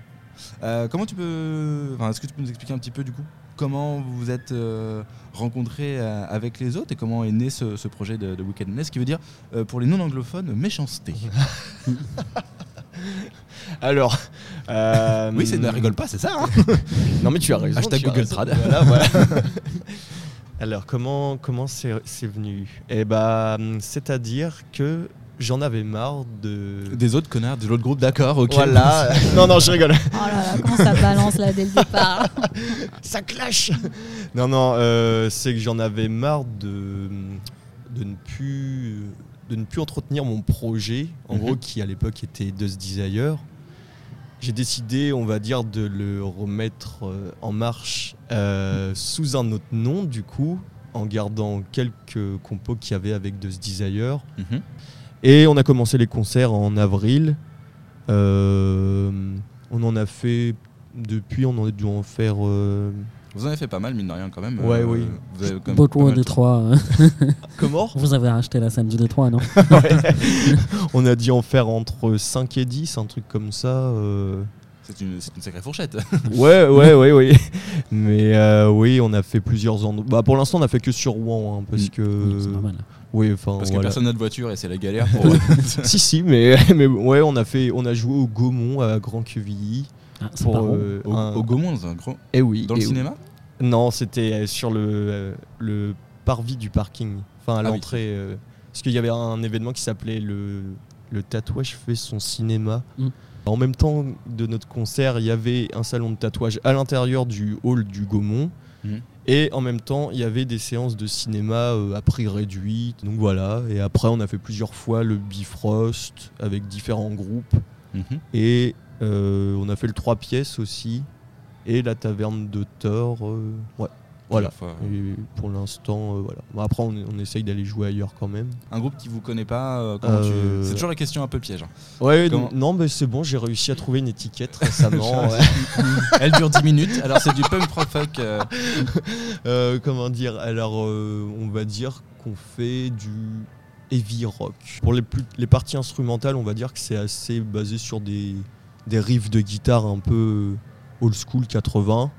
comment tu peux. Enfin, est-ce que tu peux nous expliquer un petit peu, du coup, comment vous vous êtes euh, rencontrés euh, avec les autres et comment est né ce, projet de, Wickedness, qui veut dire, euh, pour les non-anglophones, méchanceté. [LAUGHS] Alors. Oui, c'est ne rigole pas, c'est ça. Hein [LAUGHS] non, mais tu as raison. Hashtag Google Trad. [LAUGHS] Alors, comment comment c'est venu? Eh bah, c'est-à-dire que j'en avais marre de. Des autres connards de l'autre groupe, d'accord, ok. Voilà. [LAUGHS] non, non, je rigole. Oh là là, comment ça balance là dès le départ [LAUGHS] Ça clash Non, non, euh, c'est que j'en avais marre de, de, ne plus, de ne plus entretenir mon projet, en mhm. gros, qui à l'époque était Dust Desire. J'ai décidé, on va dire, de le remettre euh, en marche euh, sous un autre nom, du coup, en gardant quelques compos qu'il y avait avec Dust Desire. Mhm. Et on a commencé les concerts en avril. Euh, on en a fait depuis, on en a dû en faire. Euh, vous en avez fait pas mal, mine de rien, quand même. Ouais, oui. Vous avez Beaucoup au Détroit. [LAUGHS] Comment? Vous avez racheté la scène du Détroit, non? [LAUGHS] On a dû en faire entre 5 et 10, un truc comme ça. Euh. C'est une, sacrée fourchette. [LAUGHS] ouais, ouais, ouais, oui. Mais oui, on a fait plusieurs endroits. Bah, pour l'instant, on a fait que sur Rouen, hein, parce mm. que. c'est normal. Oui, enfin. Parce que personne n'a de voiture et c'est la galère. [LAUGHS] si, si, mais, [LAUGHS] mais ouais, on a, fait, on a joué au Gaumont à Grand Quevilly. Ah, pour, euh, au, Gaumont, dans un grand. Eh oui. Dans le cinéma Non, c'était sur le, euh, le parvis du parking. Enfin, à ah l'entrée. Euh, parce qu'il y avait un événement qui s'appelait le, le tatouage fait son cinéma. Mm. En même temps de notre concert, il y avait un salon de tatouage à l'intérieur du hall du Gaumont. Mm. Et en même temps, il y avait des séances de cinéma euh, à prix réduit. Donc voilà. Et après, on a fait plusieurs fois le Bifrost avec différents groupes. Mhm. Et euh, on a fait le 3 pièces aussi. Et la taverne de Thor. Euh, ouais. Voilà. Et pour l'instant, euh, voilà. après, on, essaye d'aller jouer ailleurs quand même. Un groupe qui vous connaît pas, euh, euh, c'est toujours la question un peu piège. Hein. Ouais, non, mais c'est bon, j'ai réussi à trouver une étiquette [LAUGHS] récemment. Elle dure 10 minutes. Alors, c'est du punk rock folk. [LAUGHS] comment dire Alors, on va dire qu'on fait du heavy rock. Pour les, les parties instrumentales, on va dire que c'est assez basé sur des, des riffs de guitare un peu old school 80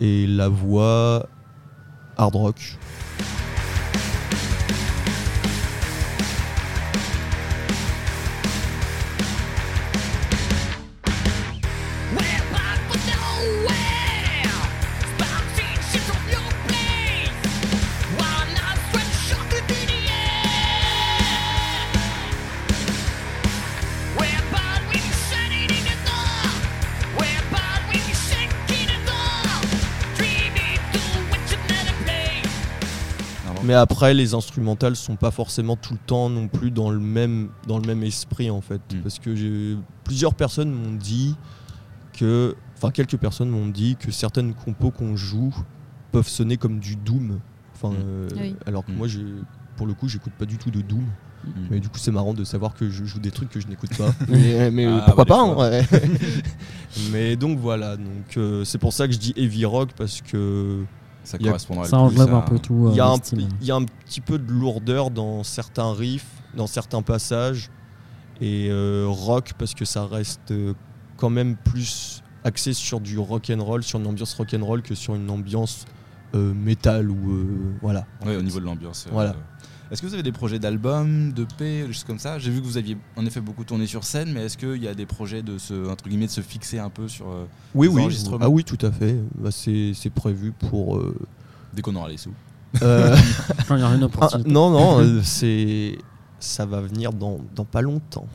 et la voix hard rock. Après, les instrumentales sont pas forcément tout le temps non plus dans le même, dans le même esprit en fait. Mm. Parce que plusieurs personnes m'ont dit que, enfin quelques personnes m'ont dit que certaines compos qu'on joue peuvent sonner comme du doom. Enfin, mm. euh, alors que mm. moi, pour le coup, j'écoute pas du tout de doom. Mais du coup, c'est marrant de savoir que je joue des trucs que je n'écoute pas. [LAUGHS] mais, ah, pourquoi pas hein, [LAUGHS] [LAUGHS] Mais donc voilà, donc euh, c'est pour ça que je dis heavy rock parce que ça correspondra Ça englobe un peu tout. Il y, a un, y, a un petit peu de lourdeur dans certains riffs, dans certains passages. Et euh, rock, parce que ça reste euh, quand même plus axé sur du rock and roll, sur une ambiance rock and roll que sur une ambiance euh, métal ou voilà. Ouais, au niveau de l'ambiance. Voilà. Est-ce que vous avez des projets d'albums, de paix, des choses comme ça? J'ai vu que vous aviez en effet beaucoup tourné sur scène, mais est-ce qu'il y a des projets de se, entre guillemets, de se fixer un peu sur euh, oui, oui. Ah oui, tout à fait. Bah, c'est prévu pour. Euh, Dès qu'on aura les sous. Euh... [LAUGHS] il y a rien [LAUGHS] ah, non, non, euh, [LAUGHS] c'est ça va venir dans, dans pas longtemps.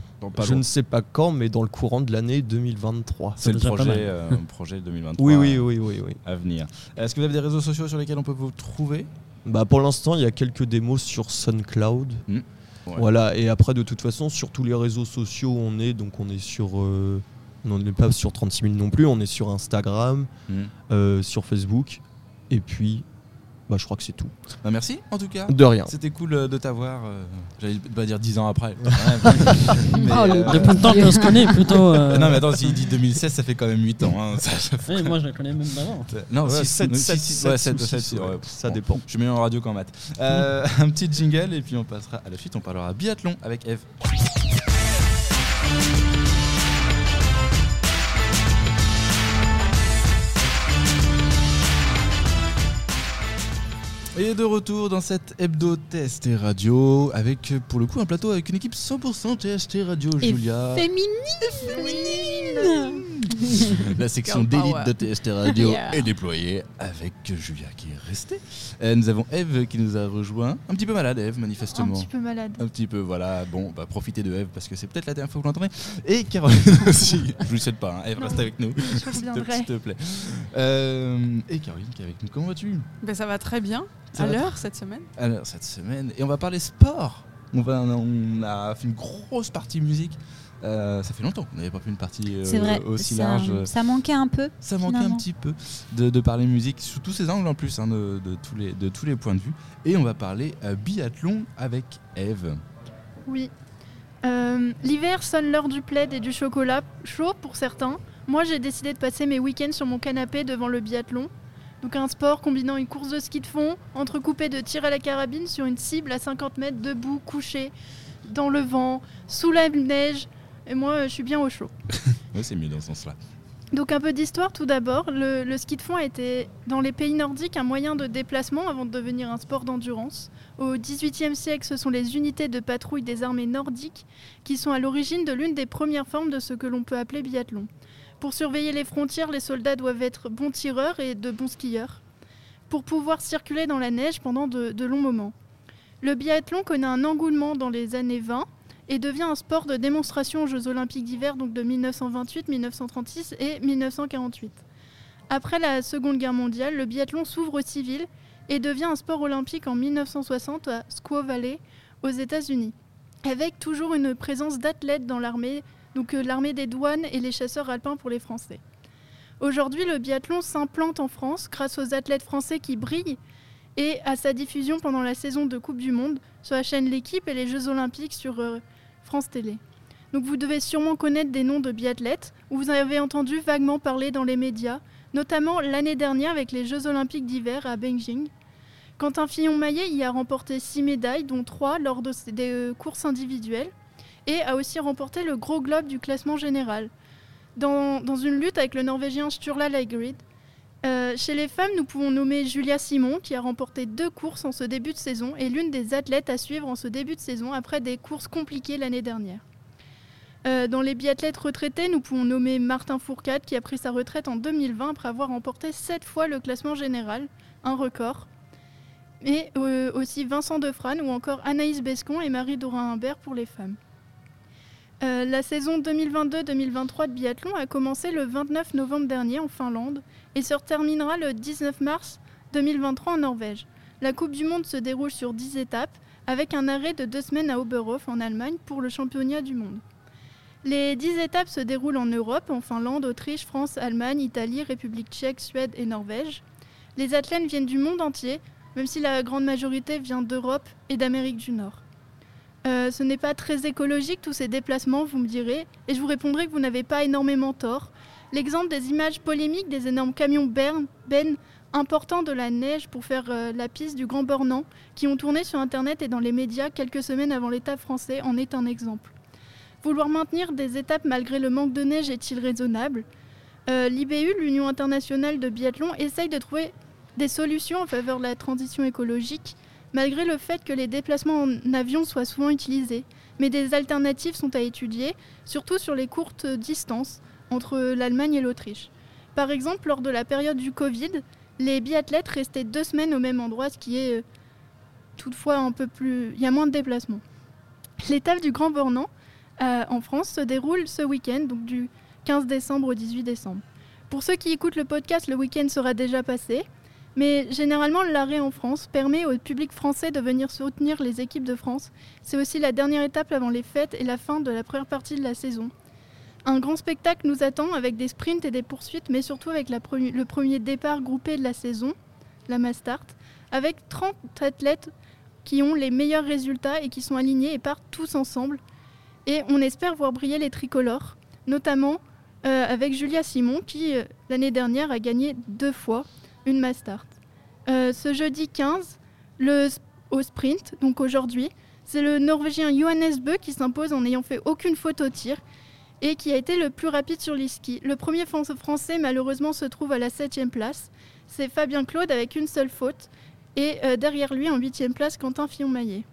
je ne sais pas quand, mais dans le courant de l'année 2023. C'est le projet, euh, projet 2023 oui, oui, oui, oui, oui. à venir. Est-ce que vous avez des réseaux sociaux sur lesquels on peut vous trouver? Bah, Pour l'instant, il y a quelques démos sur SoundCloud. Hmm. Voilà, et après, de toute façon, sur tous les réseaux sociaux, on est, donc on est sur. Euh, on n'est pas sur 36 000 non plus, on est sur Instagram, hmm. euh, sur Facebook, et puis bah, je crois que c'est tout. Bah, merci en tout cas. De rien. C'était cool euh, de t'avoir. Euh, j'allais pas dire 10 ans après. [LAUGHS] [LAUGHS] mais, oh, le, euh, de temps qu'on se connaît plutôt. [LAUGHS] Non, mais attends, s'il dit 2016, ça fait quand même 8 ans. Hein, oui, moi je le connais même d'avant. Non, 7, 7, ça dépend. Je suis meilleur en radio qu'en maths. un petit jingle et puis on passera à la suite. On parlera biathlon avec Eve. Et de retour dans cette hebdo TST Radio avec pour le coup un plateau avec une équipe 100% TST Radio Julia. Féminine. [LAUGHS] La section d'élite de TST Radio [LAUGHS] est déployée avec Julia qui est restée. Euh, nous avons Eve qui nous a rejoint. Un petit peu malade Eve manifestement. Un petit peu malade. Un petit peu voilà. Bon, bah profitez de Eve parce que c'est peut-être la dernière fois que vous l'entendrez. Et Caroline [LAUGHS] aussi. Je vous le souhaite pas. Hein. Eve reste avec nous. S'il te plaît. Euh, et Caroline qui est avec nous. Comment vas-tu? Ben, Ça va très bien. À l'heure cette semaine À l'heure cette semaine. Et on va parler sport. On, va, on a fait une grosse partie musique. Euh, ça fait longtemps qu'on n'avait pas fait une partie euh, aussi large. Ça manquait un peu. Ça manquait un petit peu de, parler musique sous tous ces angles en plus, hein, de, tous les, de tous les points de vue. Et on va parler euh, biathlon avec Eve. Oui. L'hiver sonne l'heure du plaid et du chocolat chaud pour certains. Moi, j'ai décidé de passer mes week-ends sur mon canapé devant le biathlon. Donc un sport combinant une course de ski de fond, entrecoupée de tir à la carabine sur une cible à 50 mètres debout, couché, dans le vent, sous la neige. Et moi, je suis bien au chaud. [LAUGHS] oui, c'est mieux dans ce sens-là. Donc un peu d'histoire tout d'abord. Le, ski de fond a été dans les pays nordiques un moyen de déplacement avant de devenir un sport d'endurance. Au XVIIIe siècle, ce sont les unités de patrouille des armées nordiques qui sont à l'origine de l'une des premières formes de ce que l'on peut appeler biathlon. Pour surveiller les frontières, les soldats doivent être bons tireurs et de bons skieurs pour pouvoir circuler dans la neige pendant de, longs moments. Le biathlon connaît un engouement dans les années 20 et devient un sport de démonstration aux Jeux olympiques d'hiver donc de 1928, 1936 et 1948. Après la Seconde Guerre mondiale, le biathlon s'ouvre aux civils et devient un sport olympique en 1960 à Squaw Valley aux États-Unis, avec toujours une présence d'athlètes dans l'armée donc euh, l'armée des douanes et les chasseurs alpins pour les Français. Aujourd'hui, le biathlon s'implante en France grâce aux athlètes français qui brillent et à sa diffusion pendant la saison de Coupe du Monde sur la chaîne L'équipe et les Jeux Olympiques sur euh, France Télé. Donc vous devez sûrement connaître des noms de biathlètes ou vous avez entendu vaguement parler dans les médias, notamment l'année dernière avec les Jeux Olympiques d'hiver à Beijing. Quentin Fillon-Maillet y a remporté six médailles, dont trois lors de des euh, courses individuelles et a aussi remporté le gros globe du classement général. Dans, une lutte avec le Norvégien Sturla Leigrid. Euh, chez les femmes, nous pouvons nommer Julia Simon, qui a remporté deux courses en ce début de saison et l'une des athlètes à suivre en ce début de saison après des courses compliquées l'année dernière. Euh, dans les biathlètes retraités, nous pouvons nommer Martin Fourcade, qui a pris sa retraite en 2020 après avoir remporté sept fois le classement général, un record. Et euh, aussi Vincent Defrane ou encore Anaïs Bescon et Marie Dorin-Humbert pour les femmes. Euh, la saison 2022-2023 de biathlon a commencé le 29 novembre dernier en Finlande et se terminera le 19 mars 2023 en Norvège. La Coupe du Monde se déroule sur 10 étapes avec un arrêt de deux semaines à Oberhof en Allemagne pour le championnat du monde. Les 10 étapes se déroulent en Europe, en Finlande, Autriche, France, Allemagne, Italie, République tchèque, Suède et Norvège. Les athlètes viennent du monde entier, même si la grande majorité vient d'Europe et d'Amérique du Nord. Euh, ce n'est pas très écologique tous ces déplacements, vous me direz, et je vous répondrai que vous n'avez pas énormément tort. L'exemple des images polémiques des énormes camions Ben, ben importants de la neige pour faire euh, la piste du Grand Bornand, qui ont tourné sur Internet et dans les médias quelques semaines avant l'étape français, en est un exemple. Vouloir maintenir des étapes malgré le manque de neige est-il raisonnable? Euh, L'IBU, l'Union internationale de biathlon, essaye de trouver des solutions en faveur de la transition écologique malgré le fait que les déplacements en avion soient souvent utilisés. Mais des alternatives sont à étudier, surtout sur les courtes distances entre l'Allemagne et l'Autriche. Par exemple, lors de la période du Covid, les biathlètes restaient deux semaines au même endroit, ce qui est euh, toutefois un peu plus... Il y a moins de déplacements. L'étape du Grand Bornand euh, en France se déroule ce week-end, donc du 15 décembre au 18 décembre. Pour ceux qui écoutent le podcast, le week-end sera déjà passé. Mais généralement, l'arrêt en France permet au public français de venir soutenir les équipes de France. C'est aussi la dernière étape avant les fêtes et la fin de la première partie de la saison. Un grand spectacle nous attend avec des sprints et des poursuites, mais surtout avec le premier départ groupé de la saison, la Mastart, avec 30 athlètes qui ont les meilleurs résultats et qui sont alignés et partent tous ensemble. Et on espère voir briller les tricolores, notamment euh, avec Julia Simon qui, euh, l'année dernière, a gagné deux fois une Mastart. Euh, ce jeudi 15, le, au sprint, donc aujourd'hui, c'est le Norvégien Johannes Bö qui s'impose en n'ayant fait aucune faute au tir et qui a été le plus rapide sur les skis. Le premier français, malheureusement, se trouve à la 7 place. C'est Fabien Claude avec une seule faute. Et euh, derrière lui, en 8 place, Quentin Fillon-Maillet.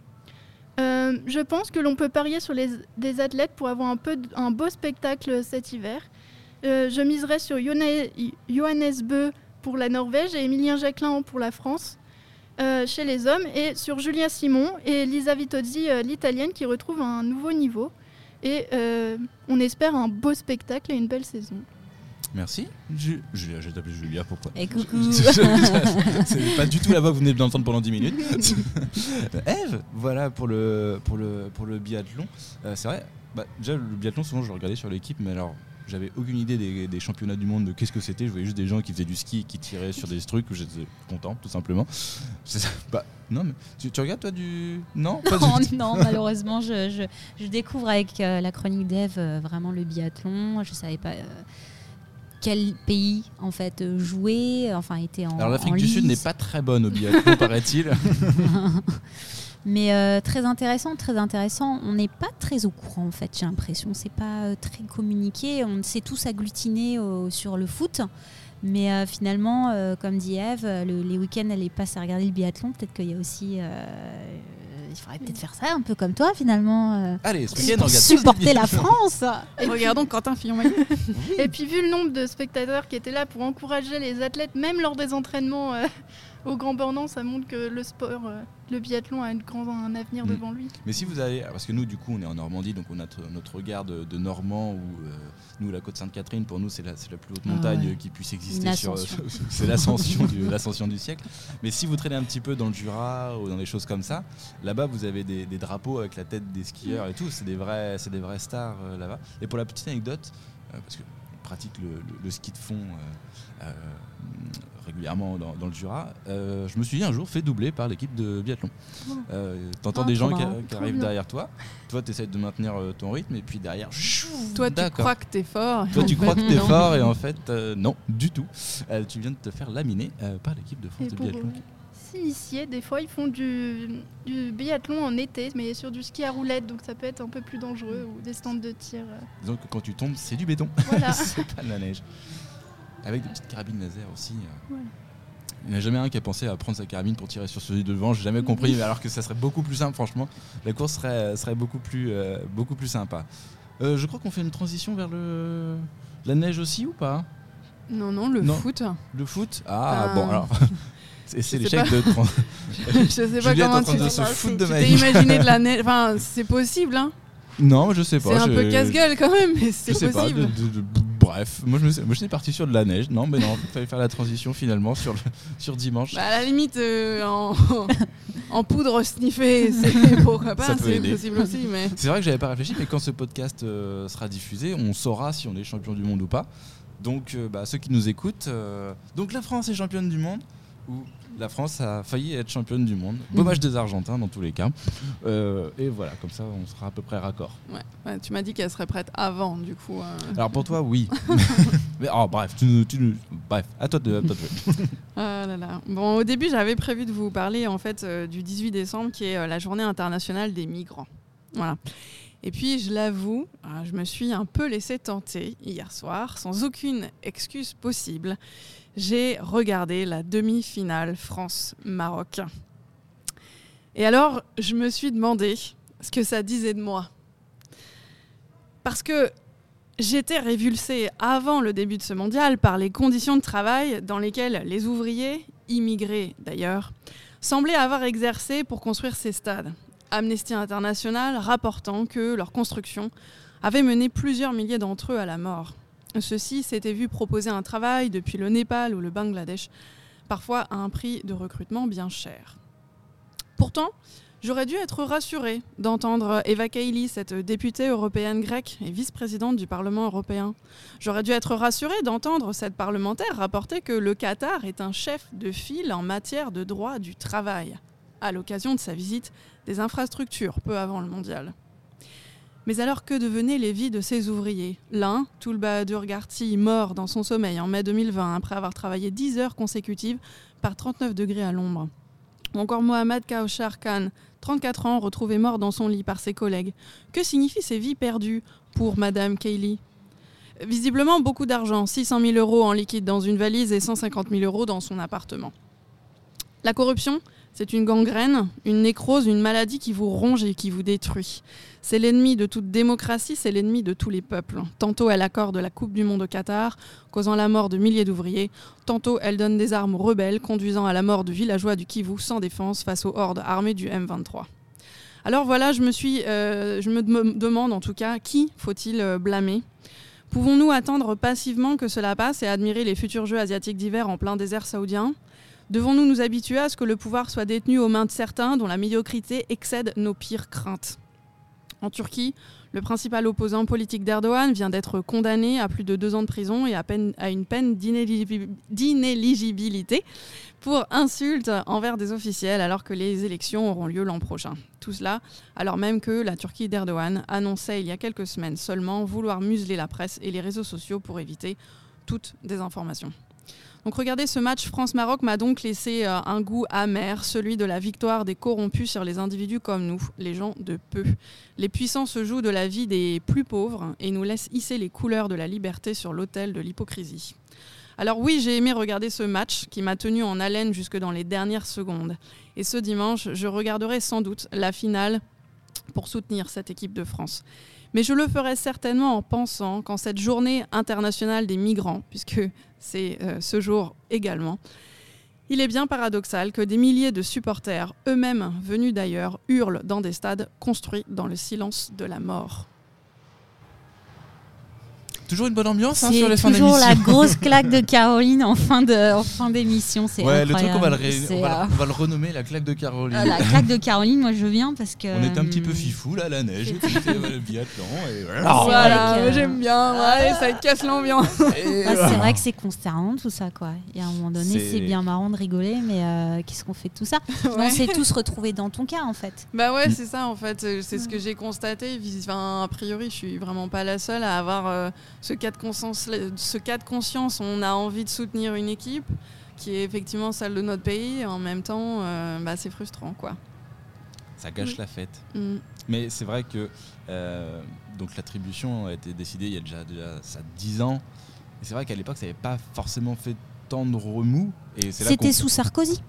Euh, je pense que l'on peut parier sur des athlètes pour avoir un, peu, un beau spectacle cet hiver. je miserai sur Johannes Bö pour la Norvège et Emilien Jacquelin pour la France euh, chez les hommes, et sur Julien Simon et Lisa Vitozzi, euh, l'italienne, qui retrouve un nouveau niveau. Et euh, on espère un beau spectacle et une belle saison. Merci. Julia, je t'appelle Julia, pourquoi Et [LAUGHS] coucou C'est pas du tout la voix que vous venez d'entendre pendant 10 minutes. [LAUGHS] Eve, voilà pour le, pour le, pour le biathlon. c'est vrai, bah, déjà le biathlon, souvent je le regardais sur l'équipe, mais alors j'avais aucune idée des, championnats du monde, de qu'est-ce que c'était. Je voyais juste des gens qui faisaient du ski, qui tiraient sur des trucs, j'étais content, tout simplement. [LAUGHS] Bah, non, mais tu, regardes toi du. Non? [LAUGHS] Non, malheureusement, je, découvre avec euh, la chronique d'Eve euh, vraiment le biathlon. Je savais pas. Euh, quel pays en fait jouait, enfin était en. Alors l'Afrique du Sud n'est pas très bonne au biathlon, [LAUGHS] paraît-il. Mais euh, très intéressant, très intéressant. On n'est pas très au courant en fait, j'ai l'impression. C'est pas euh, très communiqué. On s'est tous agglutinés sur le foot. Mais euh, finalement, comme dit Eve, les week-ends, elle est pas à regarder le biathlon. Peut-être qu'il y a aussi. il faudrait peut-être faire ça un peu comme toi finalement. Allez, pour supporter la [LAUGHS] France. Et Regardons Quentin Fillon. [LAUGHS] Et puis vu le nombre de spectateurs qui étaient là pour encourager les athlètes, même lors des entraînements au Grand Bornand, ça montre que le sport, euh, le biathlon a un grand un avenir mm. devant lui. Mais si vous allez, parce que nous du coup on est en Normandie, donc on a notre regard de, Normand où euh, nous la côte Sainte-Catherine pour nous c'est la, la, plus haute ah montagne qui puisse exister. [LAUGHS] c'est l'ascension du, [LAUGHS] l'ascension du siècle. Mais si vous traînez un petit peu dans le Jura ou dans des choses comme ça, là-bas vous avez des, drapeaux avec la tête des skieurs et tout. C'est des vrais, c'est des vrais stars euh, là-bas. Et pour la petite anecdote, parce que pratique le, ski de fond régulièrement dans, le Jura, euh, je me suis un jour fait doubler par l'équipe de biathlon. Oh. Euh, T'entends des gens qui, arrivent derrière toi, toi tu essaies de maintenir euh, ton rythme et puis derrière... toi tu crois que t'es fort. Toi tu crois que t'es fort et en fait non, du tout. tu viens de te faire laminer par l'équipe de France de biathlon. S'initier, des fois ils font du, du, biathlon en été, mais sur du ski à roulette, donc ça peut être un peu plus dangereux, ou des stands de tir. Donc quand tu tombes, c'est du béton, [LAUGHS] c'est pas de la neige. Avec des petites carabines laser aussi. Euh. Il n'y en a jamais un qui a pensé à prendre sa carabine pour tirer sur celui devant. J'ai jamais compris, mais alors que ça serait beaucoup plus simple, franchement. La course serait, serait beaucoup, plus, euh, beaucoup plus sympa. Euh, je crois qu'on fait une transition vers le... la neige aussi ou pas? Non, non, le foot. Le foot? Ah, bon, alors. [LAUGHS] [LAUGHS] c'est l'échec de. [LAUGHS] je sais pas comment tu de se de imaginé de la neige. Enfin, c'est possible, hein Non, je sais pas. C'est un peu casse-gueule quand même, mais c'est possible. Bref, moi je suis parti sur de la neige. Non, mais non, il fallait faire la transition finalement sur, sur dimanche. Bah, à la limite, euh, en, [LAUGHS] en, poudre sniffée, c'est [LAUGHS] pourquoi pas, c'est possible aussi. Mais... C'est vrai que j'avais pas réfléchi, mais quand ce podcast euh, sera diffusé, on saura si on est champion du monde ou pas. Donc, euh, bah, ceux qui nous écoutent, donc la France est championne du monde ou la France a failli être championne du monde. Beau match des Argentins dans tous les cas. Euh, et voilà, comme ça, on sera à peu près raccord. Ouais, tu m'as dit qu'elle serait prête avant, du coup. Euh. Alors pour toi, oui. [LAUGHS] Mais oh, bref, tu, tu, bref, à toi de. Ah bon, au début, j'avais prévu de vous parler en fait euh, du 18 décembre, qui est la Journée internationale des migrants. Voilà. Et puis, je l'avoue, je me suis un peu laissé tenter hier soir, sans aucune excuse possible j'ai regardé la demi-finale France-Maroc. Et alors, je me suis demandé ce que ça disait de moi. Parce que j'étais révulsée avant le début de ce mondial par les conditions de travail dans lesquelles les ouvriers, immigrés d'ailleurs, semblaient avoir exercé pour construire ces stades. Amnesty International rapportant que leur construction avait mené plusieurs milliers d'entre eux à la mort. Ceux-ci s'étaient vus proposer un travail depuis le Népal ou le Bangladesh, parfois à un prix de recrutement bien cher. Pourtant, j'aurais dû être rassurée d'entendre Eva Kaili, cette députée européenne grecque et vice-présidente du Parlement européen. J'aurais dû être rassurée d'entendre cette parlementaire rapporter que le Qatar est un chef de file en matière de droit du travail, à l'occasion de sa visite des infrastructures peu avant le mondial. Mais alors que devenaient les vies de ces ouvriers? L'un, Toulba Durgarti, mort dans son sommeil en mai 2020 après avoir travaillé 10 heures consécutives par 39 degrés à l'ombre. Ou encore Mohamed Kaushar Khan, 34 ans, retrouvé mort dans son lit par ses collègues. Que signifient ces vies perdues pour Madame Kaylee? Visiblement beaucoup d'argent, 600 000 euros en liquide dans une valise et 150 000 euros dans son appartement. La corruption, c'est une gangrène, une nécrose, une maladie qui vous ronge et qui vous détruit. C'est l'ennemi de toute démocratie, c'est l'ennemi de tous les peuples. Tantôt elle accorde la Coupe du Monde au Qatar, causant la mort de milliers d'ouvriers. Tantôt elle donne des armes rebelles, conduisant à la mort de villageois du Kivu sans défense face aux hordes armées du M23. Alors voilà, je me, suis, euh, je me demande en tout cas, qui faut-il euh, blâmer? Pouvons-nous attendre passivement que cela passe et admirer les futurs Jeux asiatiques d'hiver en plein désert saoudien? Devons-nous nous habituer à ce que le pouvoir soit détenu aux mains de certains dont la médiocrité excède nos pires craintes? En Turquie, le principal opposant politique d'Erdogan vient d'être condamné à plus de deux ans de prison et à, une peine d'inéligibilité pour insulte envers des officiels alors que les élections auront lieu l'an prochain. Tout cela alors même que la Turquie d'Erdogan annonçait il y a quelques semaines seulement vouloir museler la presse et les réseaux sociaux pour éviter toute désinformation. Donc regardez, ce match France-Maroc m'a donc laissé euh, un goût amer, celui de la victoire des corrompus sur les individus comme nous, les gens de peu. Les puissants se jouent de la vie des plus pauvres et nous laissent hisser les couleurs de la liberté sur l'autel de l'hypocrisie. Alors oui, j'ai aimé regarder ce match qui m'a tenu en haleine jusque dans les dernières secondes. Et ce dimanche, je regarderai sans doute la finale pour soutenir cette équipe de France. Mais je le ferai certainement en pensant qu'en cette journée internationale des migrants, puisque c'est euh, ce jour également, il est bien paradoxal que des milliers de supporters, eux-mêmes venus d'ailleurs, hurlent dans des stades construits dans le silence de la mort. Toujours une bonne ambiance hein, sur les fins d'émission. Toujours la grosse claque de [LAUGHS] Caroline en fin de en fin d'émission, c'est ouais, le truc on va, le on, va, euh, on va, le renommer la claque de Caroline. Euh, la claque de Caroline, moi je viens parce que on était un petit peu fifou là, la neige, le biathlon et voilà. voilà euh, j'aime bien, ouais, ça casse l'ambiance. [LAUGHS] c'est vrai que c'est consternant tout ça quoi. Y a un moment donné, c'est bien marrant de rigoler, mais qu'est-ce qu'on fait de tout ça? [LAUGHS] On s'est tous retrouvés dans ton cas en fait. Bah ouais, c'est ça en fait, c'est ce que j'ai constaté. Enfin, a priori, je suis vraiment pas la seule à avoir ce cas, de conscience, ce cas de conscience, on a envie de soutenir une équipe qui est effectivement celle de notre pays. Et en même temps, euh, bah, c'est frustrant, quoi. Ça gâche la fête. Mm. Mais c'est vrai que euh, donc l'attribution a été décidée il y a déjà, déjà ça 10 ans. Et c'est vrai qu'à l'époque, ça n'avait pas forcément fait tant de remous. C'était sous Sarkozy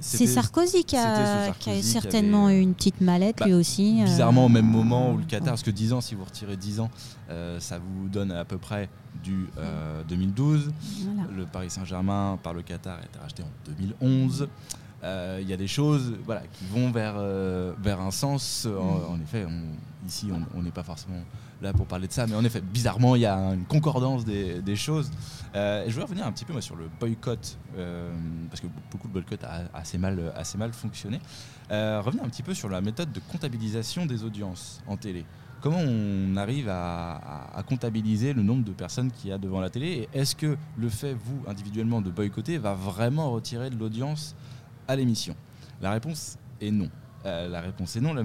c'est Sarkozy qui a, certainement eu une petite mallette bah, lui aussi. Euh. Bizarrement au même moment où le Qatar, parce que 10 ans, si vous retirez 10 ans, euh, ça vous donne à peu près du 2012. Euh, le Paris Saint-Germain par le Qatar a été racheté en 2011. Il y a des choses voilà, qui vont vers, vers un sens. En, mm. effet, ici, on n'est pas forcément là pour parler de ça, mais en effet, bizarrement, il y a une concordance des, choses. Euh, je voulais revenir un petit peu moi, sur le boycott, euh, parce que beaucoup de boycott a assez mal, assez mal fonctionné. Euh, revenir un petit peu sur la méthode de comptabilisation des audiences en télé. Comment on arrive à, comptabiliser le nombre de personnes qu'il y a devant la télé Et est-ce que le fait, vous, individuellement, de boycotter va vraiment retirer de l'audience à l'émission? La réponse est non. la réponse est non. La,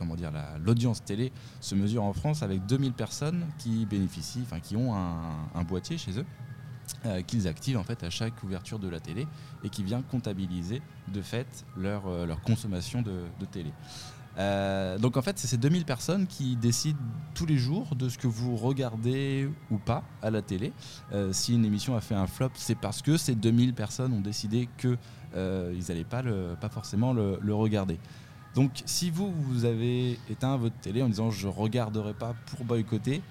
comment dire, l'audience télé se mesure en France avec 2000 personnes qui bénéficient, enfin qui ont un, boîtier chez eux. Euh, qu'ils activent en fait à chaque ouverture de la télé et qui vient comptabiliser de fait leur, euh, consommation de, télé. Euh, donc en fait, c'est ces 2000 personnes qui décident tous les jours de ce que vous regardez ou pas à la télé. Si une émission a fait un flop, c'est parce que ces 2000 personnes ont décidé qu'ils n'allaient pas forcément le, regarder. Donc si vous, vous avez éteint votre télé en disant je regarderai pas pour boycotter,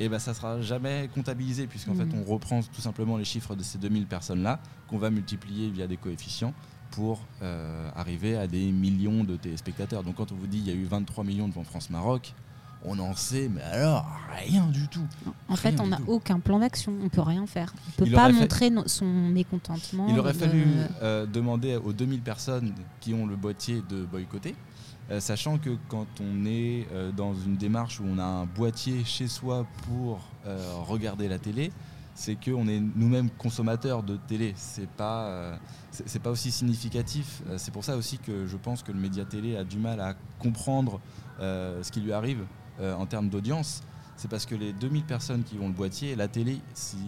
et eh ben ça sera jamais comptabilisé puisqu'en fait mmh. on reprend tout simplement les chiffres de ces 2000 personnes là qu'on va multiplier via des coefficients pour euh, arriver à des millions de téléspectateurs. Donc quand on vous dit qu'il y a eu 23 millions devant France-Maroc, on en sait, mais alors rien du tout. En fait, on n'a aucun plan d'action, on peut rien faire. On peut pas montrer son mécontentement. Il aurait fallu euh, demander aux 2000 personnes qui ont le boîtier de boycotter, euh, sachant que quand on est dans une démarche où on a un boîtier chez soi pour regarder la télé, c'est qu'on est nous-mêmes consommateurs de télé. C'est pas, euh, c'est pas aussi significatif. Euh, c'est pour ça aussi que je pense que le média télé a du mal à comprendre euh, ce qui lui arrive en termes d'audience. C'est parce que les 2000 personnes qui ont le boîtier, la télé,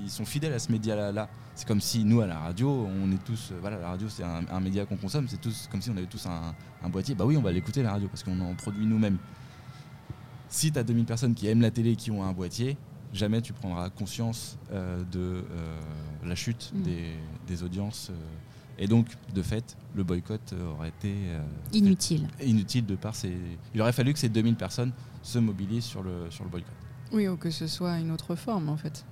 ils sont fidèles à ce média-là. C'est comme si nous, à la radio, on est tous. voilà, la radio, c'est un, média qu'on consomme. C'est tous comme si on avait tous un, un boîtier. Bah oui, on va l'écouter, la radio, parce qu'on en produit nous-mêmes. Si tu as 2000 personnes qui aiment la télé et qui ont un boîtier, jamais tu prendras conscience euh, de euh, la chute mm. des, audiences. Euh, et donc, de fait, le boycott aurait été inutile. Inutile de par ces. Il aurait fallu que ces 2000 personnes se mobilisent sur le, sur le boycott. Oui, ou que ce soit une autre forme, en fait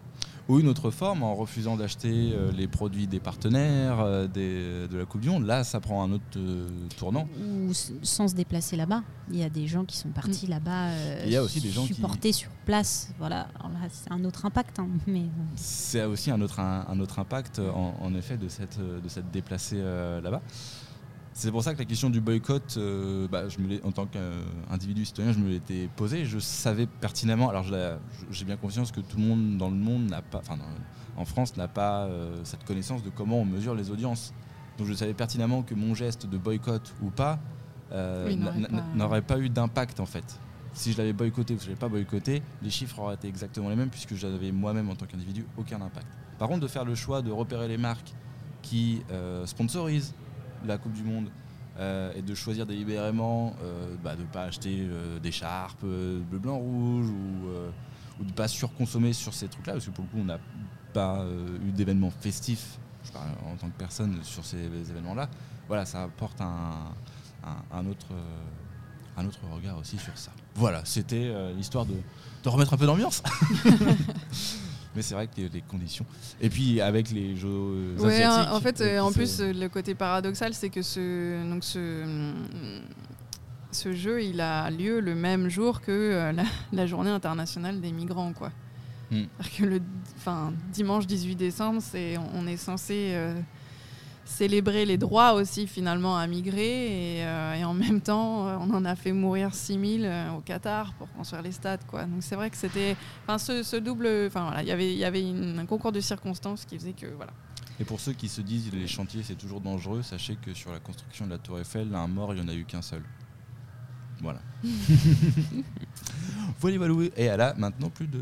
ou une autre forme en refusant d'acheter euh, les produits des partenaires euh, de la Coupe du Monde. Là, ça prend un autre euh, tournant. Ou sans se déplacer là-bas. Il y a des gens qui sont partis mm. là-bas Il y a aussi des gens supportés sur place. Voilà, c'est un autre impact. Hein, [LAUGHS] mais... C'est aussi un autre, un, autre impact, en, effet, de cette, de cette déplacée là-bas. C'est pour ça que la question du boycott, euh, bah, je me en tant qu'individu citoyen, je me l'étais posée. Je savais pertinemment, alors j'ai bien conscience que tout le monde dans le monde n'a pas, enfin en France n'a pas euh, cette connaissance de comment on mesure les audiences. Donc je savais pertinemment que mon geste de boycott ou pas euh, n'aurait pas, eu d'impact en fait. Si je l'avais boycotté ou si je l'avais pas boycotté, les chiffres auraient été exactement les mêmes puisque j'avais moi-même en tant qu'individu aucun impact. Par contre, de faire le choix de repérer les marques qui sponsorisent la Coupe du Monde euh, et de choisir délibérément euh, bah, de ne pas acheter euh, des charpes bleu, blanc, rouge ou, de ne pas surconsommer sur ces trucs-là, parce que pour le coup, on n'a pas eu d'événements festifs, en tant que personne, sur ces événements-là. Voilà, ça apporte un, autre, un autre regard aussi sur ça. Voilà, c'était l'histoire de, de remettre un peu d'ambiance. [LAUGHS] mais c'est vrai que les conditions. Et puis avec les jeux ouais, En, fait, euh, en plus, le côté paradoxal, c'est que ce, donc ce, ce jeu, il a lieu le même jour que euh, la, [LAUGHS] journée internationale des migrants, quoi. Hmm. Que le, enfin, dimanche 18 décembre, c'est, on est censé euh, célébrer les droits aussi finalement à migrer. Et, euh, et, en même temps euh, on en a fait mourir 6000 euh, au Qatar pour construire les stades quoi. Donc c'est vrai que c'était enfin ce, ce, double enfin voilà il y avait il y avait un concours de circonstances qui faisait que voilà. Et pour ceux qui se disent les chantiers c'est toujours dangereux sachez que sur la construction de la tour Eiffel un mort il n'y en a eu qu'un seul. Voilà. [LAUGHS] voilà, voilà. Et elle a maintenant plus de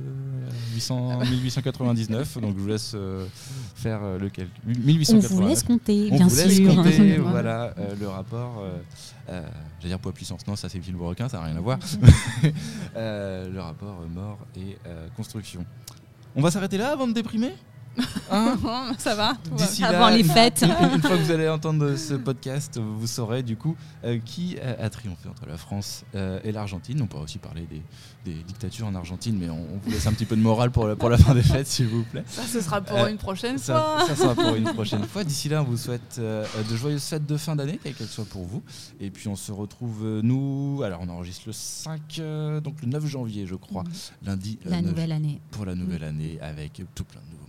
800, 1899. donc je vous laisse euh, faire euh, le calcul. 1889. On vous laisse compter, On bien vous laisse Compter, [LAUGHS] voilà euh, le rapport. J'allais dire poids puissance. Non, ça c'est le requin, ça n'a rien à voir. [LAUGHS] le rapport mort et construction. On va s'arrêter là avant de déprimer? Hein [LAUGHS] ça va. Avant les fêtes. Une, fois que vous allez entendre ce [LAUGHS] podcast, vous saurez du coup euh, qui a, triomphé entre la France euh, et l'Argentine. On pourra aussi parler des, dictatures en Argentine, mais on, vous laisse un petit peu de morale pour la, pour la fin des fêtes, s'il vous plaît. Ça, ce sera pour euh, une prochaine fois. Ça sera pour une [LAUGHS] prochaine fois. D'ici là, on vous souhaite de joyeuses fêtes de fin d'année, quelle qu'elle soit pour vous. Et puis on se retrouve, nous, alors on enregistre le 5, donc le 9 janvier, je crois, mmh. lundi. La nouvelle année. Pour la nouvelle mmh. année, avec tout plein de nouveaux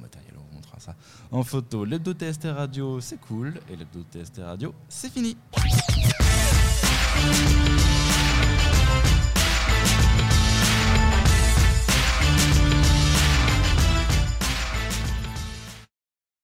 en photo. L'hebdo TST Radio, c'est cool. Et l'hebdo TST Radio, c'est fini.